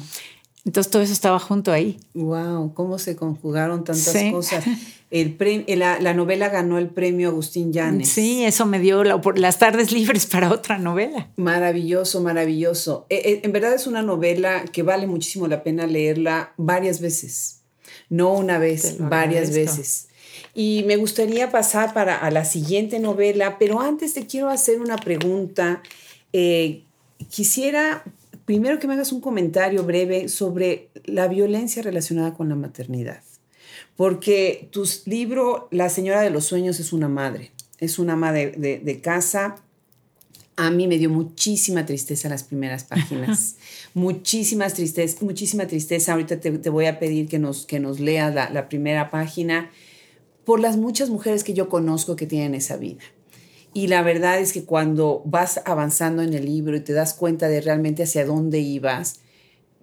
Entonces todo eso estaba junto ahí. Wow, cómo se conjugaron tantas cosas. El la, novela ganó el premio Agustín Llanes. Sí, eso me dio las tardes libres para otra novela. Maravilloso, maravilloso. E, e, en verdad es una novela que vale muchísimo la pena leerla varias veces. No una vez, varias veces. Y me gustaría pasar para a la siguiente novela, pero antes te quiero hacer una pregunta. Eh, quisiera primero que me hagas un comentario breve sobre la violencia relacionada con la maternidad. Porque tu libro, La Señora de los Sueños, es una madre, es una madre de, casa. A mí me dio muchísima tristeza las primeras páginas. Muchísimas tristeza, muchísima tristeza. Ahorita te, voy a pedir que nos, que nos leas la, la primera página por las muchas mujeres que yo conozco que tienen esa vida. Y la verdad es que cuando vas avanzando en el libro y te das cuenta de realmente hacia dónde ibas,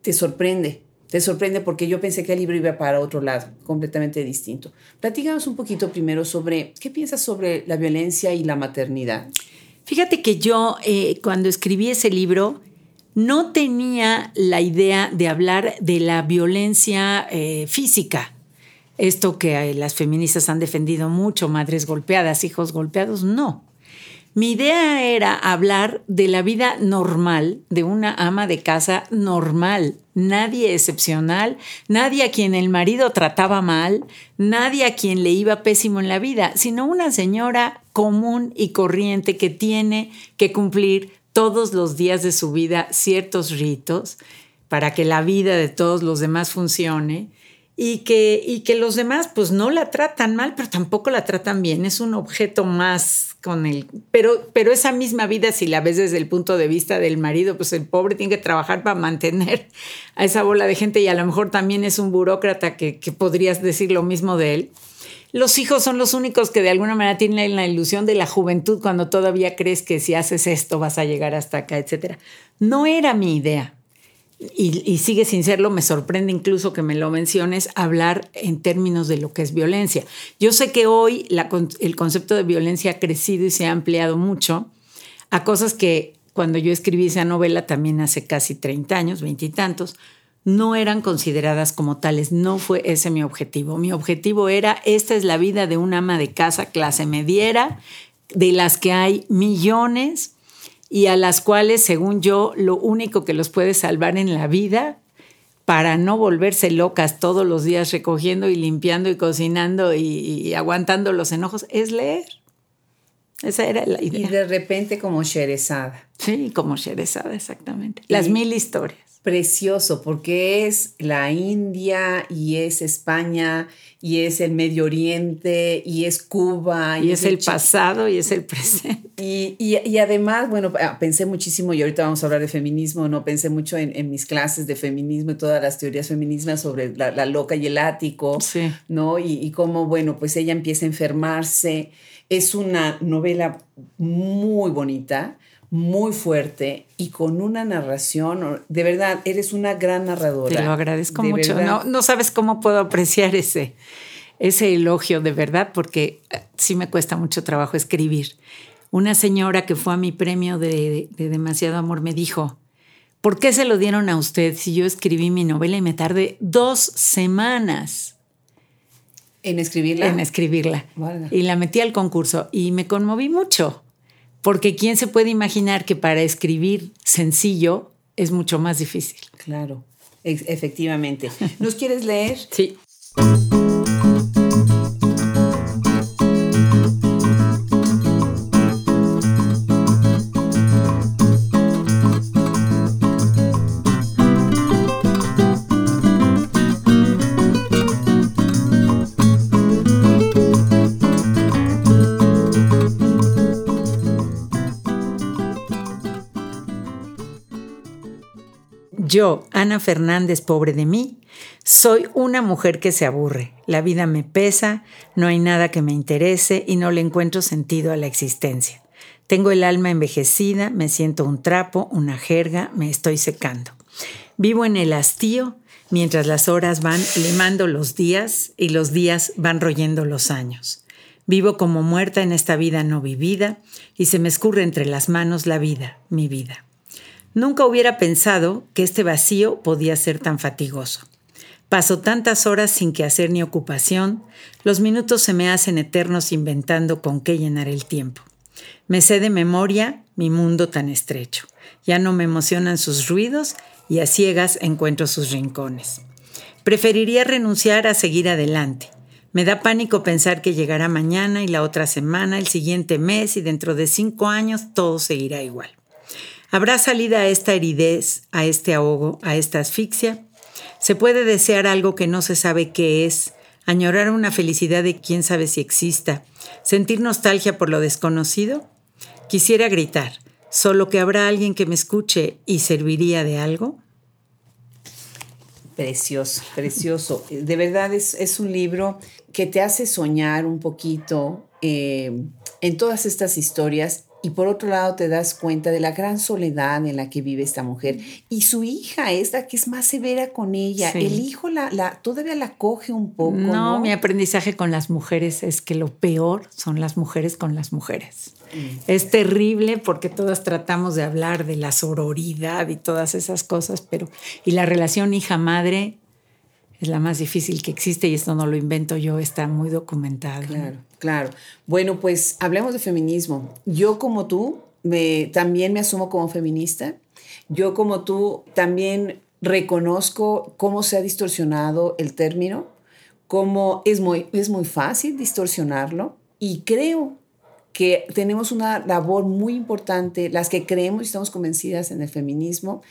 te sorprende. Te sorprende porque yo pensé que el libro iba para otro lado, completamente distinto. Platíganos un poquito primero sobre qué piensas sobre la violencia y la maternidad. Fíjate que yo eh, cuando escribí ese libro no tenía la idea de hablar de la violencia eh, física. Esto que las feministas han defendido mucho, madres golpeadas, hijos golpeados, no. Mi idea era hablar de la vida normal de una ama de casa normal, nadie excepcional, nadie a quien el marido trataba mal, nadie a quien le iba pésimo en la vida, sino una señora común y corriente que tiene que cumplir todos los días de su vida ciertos ritos para que la vida de todos los demás funcione y que, y que los demás pues no la tratan mal, pero tampoco la tratan bien. Es un objeto más con el... Pero, pero esa misma vida, si la ves desde el punto de vista del marido, pues el pobre tiene que trabajar para mantener a esa bola de gente y a lo mejor también es un burócrata que, que podrías decir lo mismo de él. Los hijos son los únicos que de alguna manera tienen la ilusión de la juventud cuando todavía crees que si haces esto vas a llegar hasta acá, etc. No era mi idea y, sigue sin serlo, me sorprende incluso que me lo menciones, hablar en términos de lo que es violencia. Yo sé que hoy el concepto de violencia ha crecido y se ha ampliado mucho a cosas que cuando yo escribí esa novela también hace casi 30 años, veintitantos, no eran consideradas como tales. No fue ese mi objetivo. Mi objetivo era, esta es la vida de una ama de casa clase mediera, de las que hay millones y a las cuales, según yo, lo único que los puede salvar en la vida para no volverse locas todos los días recogiendo y limpiando y cocinando y, aguantando los enojos es leer. Esa era la idea. Y de repente como Sherezada. Sí, como Sherezada, exactamente. Las mil historias precioso porque es la India y es España y es el Medio Oriente y es Cuba. Y, es, el, pasado y es el presente. Y, además, bueno, ah, pensé muchísimo, y ahorita vamos a hablar de feminismo, ¿no? Pensé mucho en, mis clases de feminismo y todas las teorías feministas sobre la, loca y el ático, ¿no? Y, y cómo, bueno, pues ella empieza a enfermarse. Es una novela muy bonita muy fuerte y con una narración, de verdad, eres una gran narradora. Te lo agradezco mucho. No, no, sabes cómo puedo apreciar ese, ese elogio de verdad, porque eh, sí me cuesta mucho trabajo escribir. Una señora que fue a mi premio de, de Demasiado Amor me dijo, ¿por qué se lo dieron a usted si yo escribí mi novela y me tardé dos semanas? ¿En escribirla? En escribirla. Y la metí al concurso y me conmoví mucho, porque ¿quién se puede imaginar que para escribir sencillo es mucho más difícil? Claro, efectivamente. ¿Nos quieres leer? Sí. Yo, Ana Fernández, pobre de mí, soy una mujer que se aburre. La vida me pesa, no hay nada que me interese y no le encuentro sentido a la existencia. Tengo el alma envejecida, me siento un trapo, una jerga, me estoy secando. Vivo en el hastío mientras las horas van limando los días y los días van royendo los años. Vivo como muerta en esta vida no vivida y se me escurre entre las manos la vida, mi vida. Nunca hubiera pensado que este vacío podía ser tan fatigoso. Paso tantas horas sin que hacer ni ocupación, los minutos se me hacen eternos inventando con qué llenar el tiempo. Me sé de memoria mi mundo tan estrecho. Ya no me emocionan sus ruidos y a ciegas encuentro sus rincones. Preferiría renunciar a seguir adelante. Me da pánico pensar que llegará mañana y la otra semana, el siguiente mes y dentro de cinco años todo seguirá igual. ¿Habrá salida a esta heridez, a este ahogo, a esta asfixia? ¿Se puede desear algo que no se sabe qué es? ¿Añorar una felicidad de quién sabe si exista? ¿Sentir nostalgia por lo desconocido? Quisiera gritar, solo que habrá alguien que me escuche y serviría de algo. Precioso, precioso. De verdad es, un libro que te hace soñar un poquito eh, en todas estas historias y por otro lado te das cuenta de la gran soledad en la que vive esta mujer. Y su hija es la que es más severa con ella. El hijo la, la, todavía la coge un poco. No, mi aprendizaje con las mujeres es que lo peor son las mujeres con las mujeres. Mm. Es terrible porque todas tratamos de hablar de la sororidad y todas esas cosas, pero y la relación hija-madre es la más difícil que existe y esto no lo invento yo, está muy documentado. Claro, claro. Bueno, pues hablemos de feminismo. Yo como tú me, también me asumo como feminista. Yo como tú también reconozco cómo se ha distorsionado el término, cómo es muy, es muy fácil distorsionarlo y creo que tenemos una labor muy importante, las que creemos y estamos convencidas en el feminismo,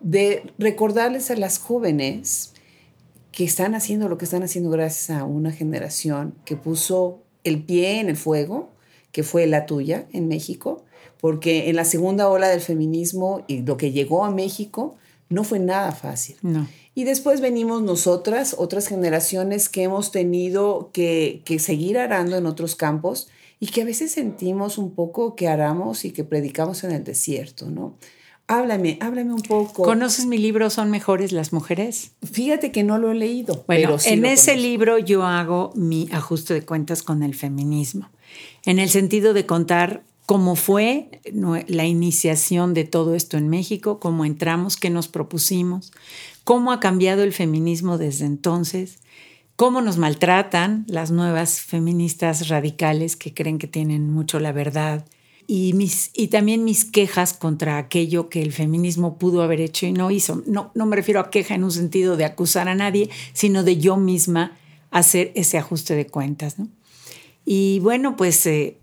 de recordarles a las jóvenes que están haciendo lo que están haciendo gracias a una generación que puso el pie en el fuego, que fue la tuya en México, porque en la segunda ola del feminismo y lo que llegó a México no fue nada fácil. Y después venimos nosotras, otras generaciones que hemos tenido que, que seguir arando en otros campos y que a veces sentimos un poco que aramos y que predicamos en el desierto, ¿no? Háblame, háblame un poco. ¿Conoces mi libro Son mejores las mujeres? Fíjate que no lo he leído. Bueno, en ese libro yo hago mi ajuste de cuentas con el feminismo, en el sentido de contar cómo fue la iniciación de todo esto en México, cómo entramos, qué nos propusimos, cómo ha cambiado el feminismo desde entonces, cómo nos maltratan las nuevas feministas radicales que creen que tienen mucho la verdad y, mis, y también mis quejas contra aquello que el feminismo pudo haber hecho y no hizo. No, no me refiero a queja en un sentido de acusar a nadie, sino de yo misma hacer ese ajuste de cuentas. Y bueno, pues eh,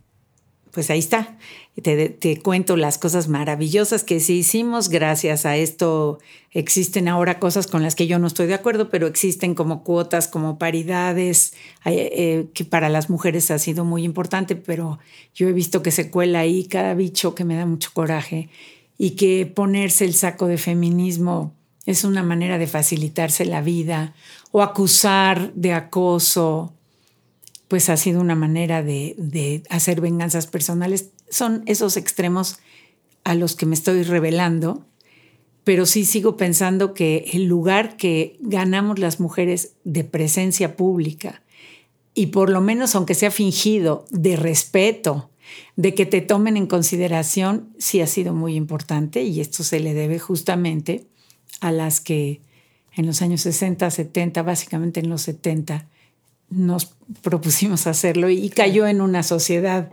pues ahí está. Te, cuento las cosas maravillosas que sí hicimos. Gracias a esto existen ahora cosas con las que yo no estoy de acuerdo, pero existen como cuotas, como paridades, eh, que para las mujeres ha sido muy importante, pero yo he visto que se cuela ahí cada bicho que me da mucho coraje y que ponerse el saco de feminismo es una manera de facilitarse la vida o acusar de acoso pues ha sido una manera de, hacer venganzas personales. Son esos extremos a los que me estoy revelando, pero sí sigo pensando que el lugar que ganamos las mujeres de presencia pública, y por lo menos aunque sea fingido, de respeto, de que te tomen en consideración, sí ha sido muy importante y esto se le debe justamente a las que en los años 60, 70, básicamente en los 70, nos propusimos hacerlo y cayó en una sociedad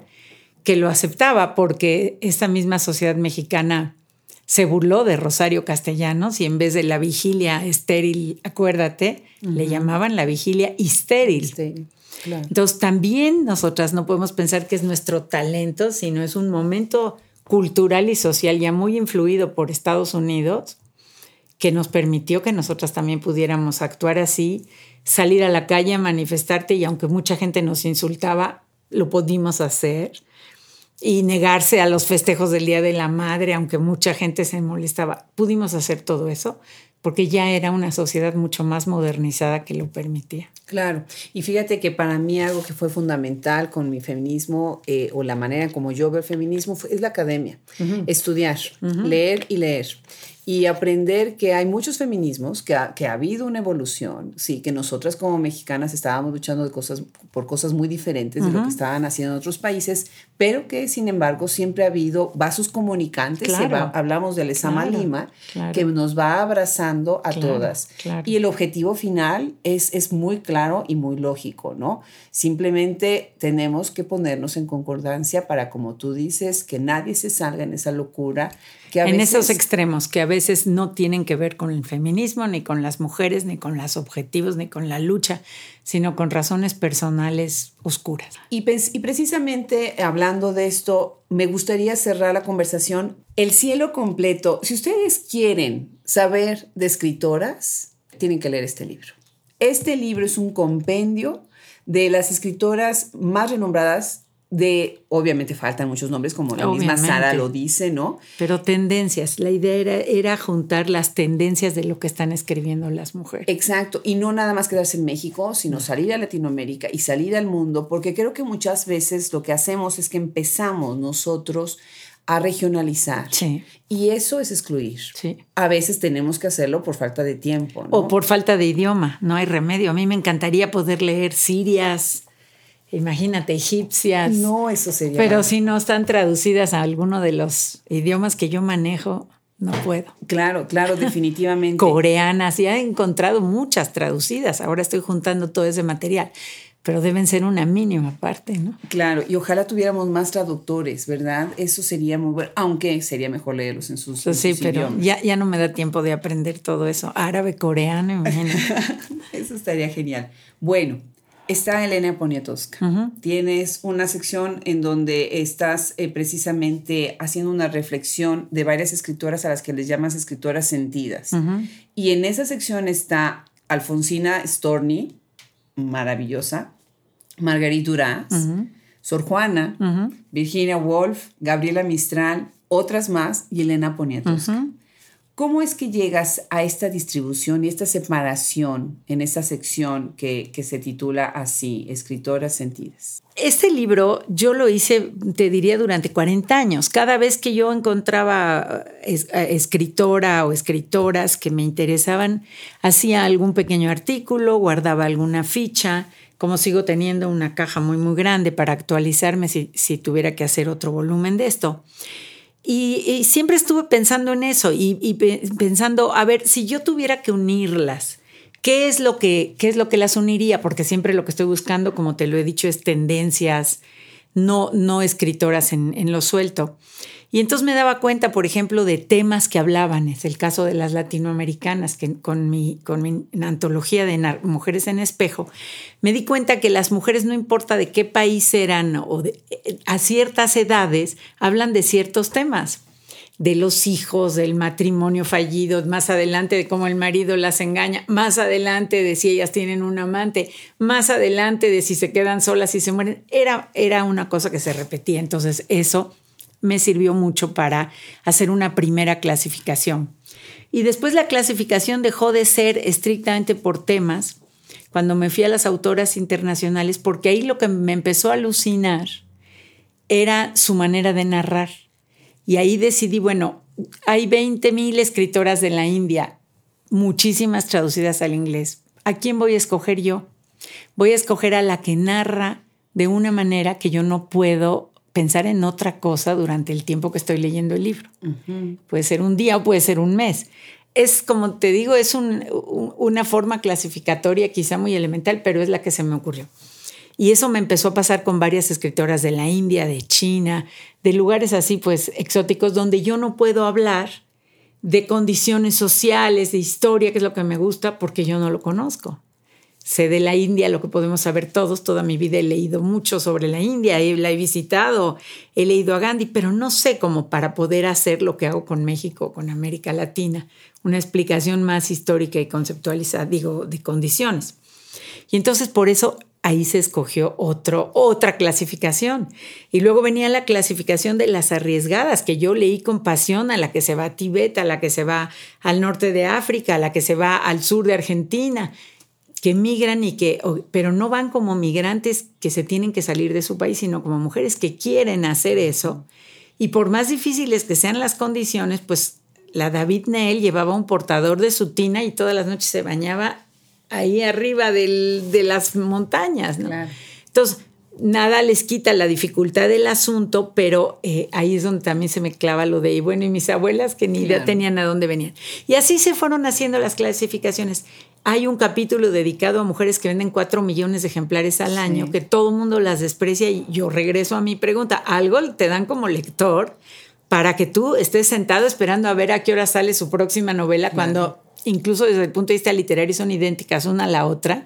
que lo aceptaba porque esta misma sociedad mexicana se burló de Rosario Castellanos y en vez de la vigilia estéril, acuérdate, le llamaban la vigilia estéril. Entonces también nosotras no podemos pensar que es nuestro talento, sino es un momento cultural y social ya muy influido por Estados Unidos que nos permitió que nosotras también pudiéramos actuar así, salir a la calle a manifestarte y aunque mucha gente nos insultaba, lo pudimos hacer y negarse a los festejos del Día de la Madre, aunque mucha gente se molestaba, pudimos hacer todo eso porque ya era una sociedad mucho más modernizada que lo permitía. Claro, y fíjate que para mí algo que fue fundamental con mi feminismo eh, o la manera como yo veo el feminismo es la academia, estudiar, leer y leer. Y aprender que hay muchos feminismos, que ha, que ha habido una evolución, sí, que nosotras como mexicanas estábamos luchando de cosas, por cosas muy diferentes de lo que estaban haciendo en otros países, pero que sin embargo siempre ha habido vasos comunicantes, hablamos de Lesama Lima, que nos va abrazando a todas. Y el objetivo final es, es muy claro y muy lógico, ¿no? Simplemente tenemos que ponernos en concordancia para, como tú dices, que nadie se salga en esa locura en esos extremos que a veces no tienen que ver con el feminismo, ni con las mujeres, ni con los objetivos, ni con la lucha, sino con razones personales oscuras. Y, y precisamente hablando de esto, me gustaría cerrar la conversación. El cielo completo, si ustedes quieren saber de escritoras, tienen que leer este libro. Este libro es un compendio de las escritoras más renombradas de, obviamente faltan muchos nombres, como la misma Sara lo dice, ¿no? Pero tendencias, la idea era, juntar las tendencias de lo que están escribiendo las mujeres. Exacto, y no nada más quedarse en México, sino salir a Latinoamérica y salir al mundo, porque creo que muchas veces lo que hacemos es que empezamos nosotros a regionalizar. Sí. Y eso es excluir. Sí. A veces tenemos que hacerlo por falta de tiempo. O por falta de idioma, no hay remedio. A mí me encantaría poder leer Sirias, imagínate, egipcias. No, eso sería. Pero si no están traducidas a alguno de los idiomas que yo manejo, no puedo. Claro, claro, definitivamente. Coreanas, y he encontrado muchas traducidas. Ahora estoy juntando todo ese material, pero deben ser una mínima parte, ¿no? Claro, y ojalá tuviéramos más traductores, ¿verdad? Eso sería muy bueno, aunque sería mejor leerlos en sus, pues sí, pero Ya, ya no me da tiempo de aprender todo eso. Árabe, coreano, imagínate. eso estaría genial. Bueno, está Elena Poniatowska. Tienes una sección en donde estás eh, precisamente haciendo una reflexión de varias escritoras a las que les llamas escritoras sentidas. Y en esa sección está Alfonsina Storni, maravillosa, Margarita Duras, Sor Juana, Virginia Woolf, Gabriela Mistral, otras más y Elena Poniatowska. ¿Cómo es que llegas a esta distribución y esta separación en esta sección que, se titula así, Escritoras Sentidas? Este libro yo lo hice, te diría, durante 40 años. Cada vez que yo encontraba eh, escritora o escritoras que me interesaban, hacía algún pequeño artículo, guardaba alguna ficha, como sigo teniendo una caja muy, muy grande para actualizarme si, si tuviera que hacer otro volumen de esto. Y, siempre estuve pensando en eso y, pensando, a ver, si yo tuviera que unirlas, ¿qué es, lo que, ¿qué es lo que las uniría? Porque siempre lo que estoy buscando, como te lo he dicho, es tendencias, no, no escritoras en, en lo suelto. Y entonces me daba cuenta, por ejemplo, de temas que hablaban. Es el caso de las latinoamericanas, que con mi, con mi antología de Mujeres en Espejo, me di cuenta que las mujeres, no importa de qué país eran o a ciertas edades, hablan de ciertos temas de los hijos, del matrimonio fallido, más adelante de cómo el marido las engaña, más adelante de si ellas tienen un amante, más adelante de si se quedan solas y se mueren. Era, era una cosa que se repetía. Entonces eso me sirvió mucho para hacer una primera clasificación. Y después la clasificación dejó de ser estrictamente por temas cuando me fui a las autoras internacionales, porque ahí lo que me empezó a alucinar era su manera de narrar. Y ahí decidí, bueno, hay 20 mil escritoras de la India, muchísimas traducidas al inglés. ¿A quién voy a escoger yo? Voy a escoger a la que narra de una manera que yo no puedo pensar en otra cosa durante el tiempo que estoy leyendo el libro. Puede ser un día o puede ser un mes. Es como te digo, es una forma clasificatoria quizá muy elemental, pero es la que se me ocurrió. Y eso me empezó a pasar con varias escritoras de la India, de China, de lugares así pues exóticos donde yo no puedo hablar de condiciones sociales, de historia, que es lo que me gusta, porque yo no lo conozco sé de la India lo que podemos saber todos. Toda mi vida he leído mucho sobre la India, la he visitado, he leído a Gandhi, pero no sé cómo para poder hacer lo que hago con México, con América Latina, una explicación más histórica y conceptualizada, digo, de condiciones. Y entonces por eso ahí se escogió otro, otra clasificación. Y luego venía la clasificación de las arriesgadas, que yo leí con pasión, a la que se va a Tibet, a la que se va al norte de África, a la que se va al sur de Argentina que migran y que, pero no van como migrantes que se tienen que salir de su país, sino como mujeres que quieren hacer eso. Y por más difíciles que sean las condiciones, pues la David Neel llevaba un portador de su tina y todas las noches se bañaba ahí arriba de las montañas. ¿no? Entonces, nada les quita la dificultad del asunto, pero eh, ahí es donde también se me clava lo de, y bueno, y mis abuelas que ni idea tenían a dónde venían. Y así se fueron haciendo las clasificaciones. Hay un capítulo dedicado a mujeres que venden cuatro millones de ejemplares al año, que todo el mundo las desprecia y yo regreso a mi pregunta, algo te dan como lector para que tú estés sentado esperando a ver a qué hora sale su próxima novela cuando incluso desde el punto de vista literario son idénticas una a la otra,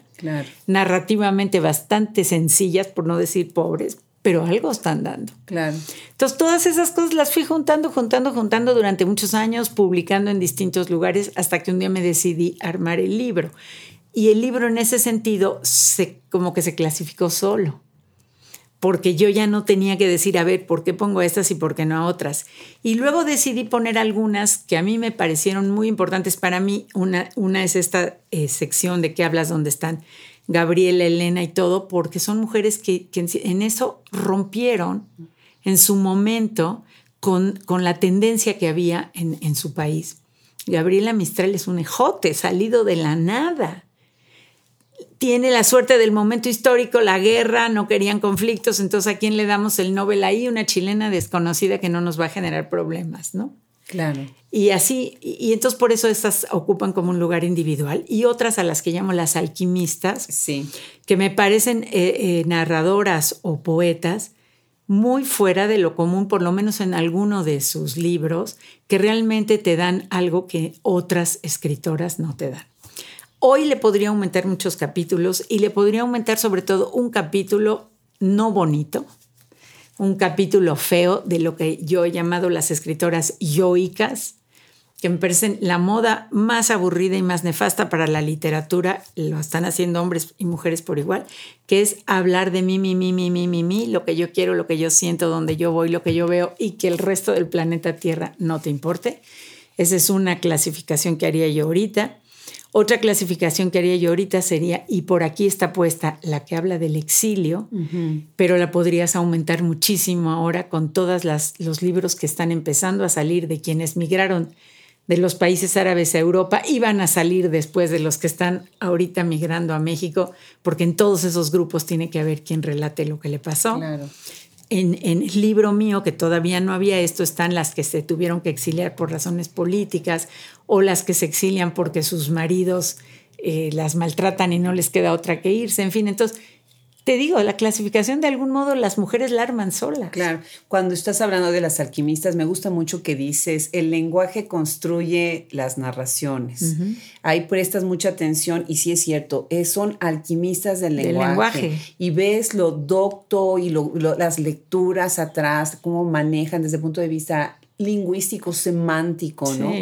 narrativamente bastante sencillas, por no decir pobres, pero algo están dando. Claro. Entonces, todas esas cosas las fui juntando, juntando, juntando durante muchos años, publicando en distintos lugares, hasta que un día me decidí armar el libro. Y el libro en ese sentido se, como que se clasificó solo, porque yo ya no tenía que decir, a ver, ¿por qué pongo estas y por qué no a otras? Y luego decidí poner algunas que a mí me parecieron muy importantes para mí. Una, una es esta eh, sección de qué hablas, donde están Gabriela, Elena y todo, porque son mujeres que, en eso rompieron en su momento con, con la tendencia que había en, en, su país. Gabriela Mistral es un ejote salido de la nada. Tiene la suerte del momento histórico, la guerra, no querían conflictos, entonces a quién le damos el Nobel ahí, una chilena desconocida que no nos va a generar problemas, ¿no? Claro. Y así, y, entonces por eso estas ocupan como un lugar individual y otras a las que llamo las alquimistas, sí. que me parecen eh, eh, narradoras o poetas muy fuera de lo común, por lo menos en alguno de sus libros, que realmente te dan algo que otras escritoras no te dan. Hoy le podría aumentar muchos capítulos y le podría aumentar sobre todo un capítulo no bonito, un capítulo feo de lo que yo he llamado las escritoras yoicas, que me parecen la moda más aburrida y más nefasta para la literatura, lo están haciendo hombres y mujeres por igual, que es hablar de mí, mí, mí, mí, mí, mí, mí, lo que yo quiero, lo que yo siento, donde yo voy, lo que yo veo y que el resto del planeta Tierra no te importe. Esa es una clasificación que haría yo ahorita. Otra clasificación que haría yo ahorita sería, y por aquí está puesta la que habla del exilio, pero la podrías aumentar muchísimo ahora con todos los libros que están empezando a salir de quienes migraron de los países árabes a Europa y van a salir después de los que están ahorita migrando a México, porque en todos esos grupos tiene que haber quien relate lo que le pasó. Claro. En, el libro mío, que todavía no había esto, están las que se tuvieron que exiliar por razones políticas o las que se exilian porque sus maridos eh, las maltratan y no les queda otra que irse. En fin, entonces te digo, la clasificación de algún modo las mujeres la arman solas. Claro, cuando estás hablando de las alquimistas, me gusta mucho que dices, el lenguaje construye las narraciones. Ahí prestas mucha atención y sí es cierto, son alquimistas del lenguaje. Y ves lo docto y las lecturas atrás, cómo manejan desde el punto de vista lingüístico, semántico, ¿no?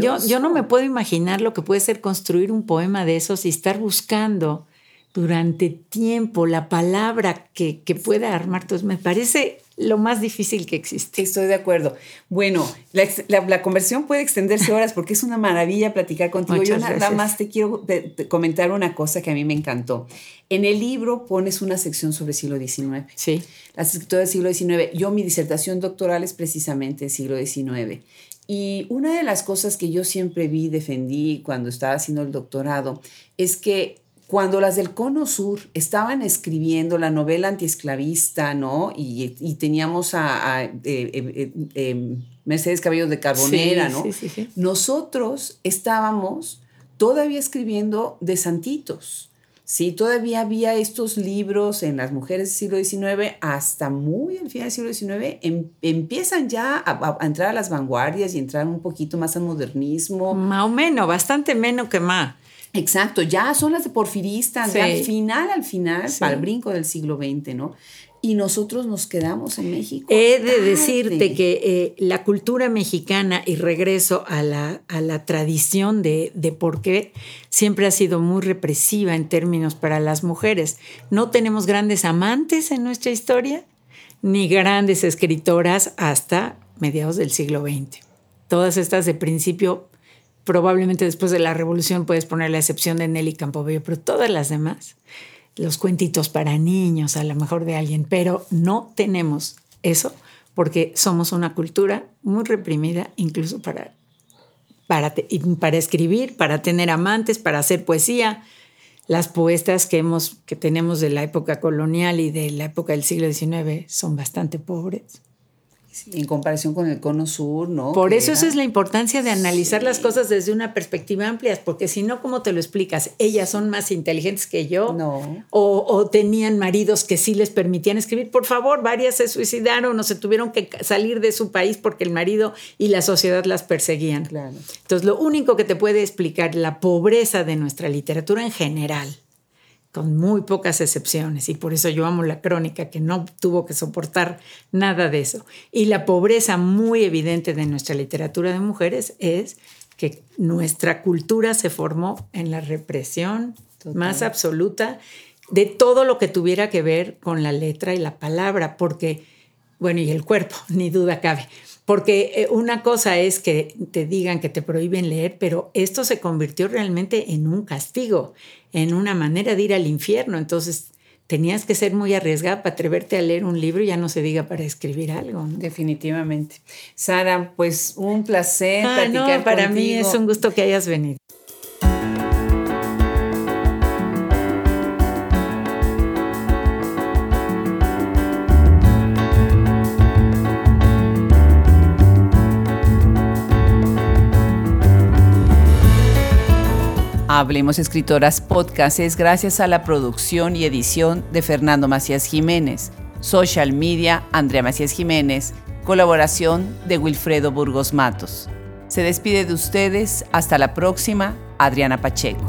Yo, yo no me puedo imaginar lo que puede ser construir un poema de esos y estar buscando durante tiempo la palabra que, que pueda armar. Entonces, me parece lo más difícil que existe. Estoy de acuerdo. Bueno, la, conversión puede extenderse horas porque es una maravilla platicar contigo. Yo nada más te quiero comentar una cosa que a mí me encantó. En el libro pones una sección sobre siglo XIX. Sí. Las escritoras del siglo XIX. Yo mi disertación doctoral es precisamente siglo XIX. Y una de las cosas que yo siempre vi, defendí cuando estaba haciendo el doctorado, es que cuando las del Cono Sur estaban escribiendo la novela antiesclavista, ¿no? Y, teníamos a, eh, eh, eh, Mercedes Cabello de Carbonera, ¿no? Sí, sí, Nosotros estábamos todavía escribiendo de santitos. Sí, todavía había estos libros en las mujeres del siglo XIX, hasta muy al final del siglo XIX, em, empiezan ya a, a, entrar a las vanguardias y entrar un poquito más al modernismo. Más o menos, bastante menos que más. Exacto, ya son las de porfiristas, al final, al final, para el brinco del siglo XX, ¿no? Y nosotros nos quedamos en México. He de decirte que eh, la cultura mexicana, y regreso a la, a la tradición de, de por qué siempre ha sido muy represiva en términos para las mujeres. No tenemos grandes amantes en nuestra historia, ni grandes escritoras hasta mediados del siglo XX. Todas estas de principio probablemente después de la revolución puedes poner la excepción de Nelly Campobello, pero todas las demás, los cuentitos para niños, a lo mejor de alguien, pero no tenemos eso porque somos una cultura muy reprimida, incluso para, para, para escribir, para tener amantes, para hacer poesía. Las poetas que, que tenemos de la época colonial y de la época del siglo XIX son bastante pobres en comparación con el cono sur, ¿no? Por eso esa es la importancia de analizar las cosas desde una perspectiva amplia, porque si no, ¿cómo te lo explicas? Ellas son más inteligentes que yo. No. O, tenían maridos que sí les permitían escribir. Por favor, varias se suicidaron o se tuvieron que salir de su país porque el marido y la sociedad las perseguían. Claro. Entonces, lo único que te puede explicar la pobreza de nuestra literatura en general con muy pocas excepciones, y por eso yo amo la crónica, que no tuvo que soportar nada de eso. Y la pobreza muy evidente de nuestra literatura de mujeres es que nuestra cultura se formó en la represión más absoluta de todo lo que tuviera que ver con la letra y la palabra, porque, bueno, y el cuerpo, ni duda cabe. Porque eh, una cosa es que te digan que te prohíben leer, pero esto se convirtió realmente en un castigo, en una manera de ir al infierno. Entonces tenías que ser muy arriesgada para atreverte a leer un libro, ya no se diga para escribir algo. Definitivamente. Sara, pues un placer ah, platicar para mí es un gusto que hayas venido. Hablemos Escritoras Podcast es gracias a la producción y edición de Fernando Macías Jiménez, social media Andrea Macías Jiménez, colaboración de Wilfredo Burgos Matos. Se despide de ustedes, hasta la próxima, Adriana Pacheco.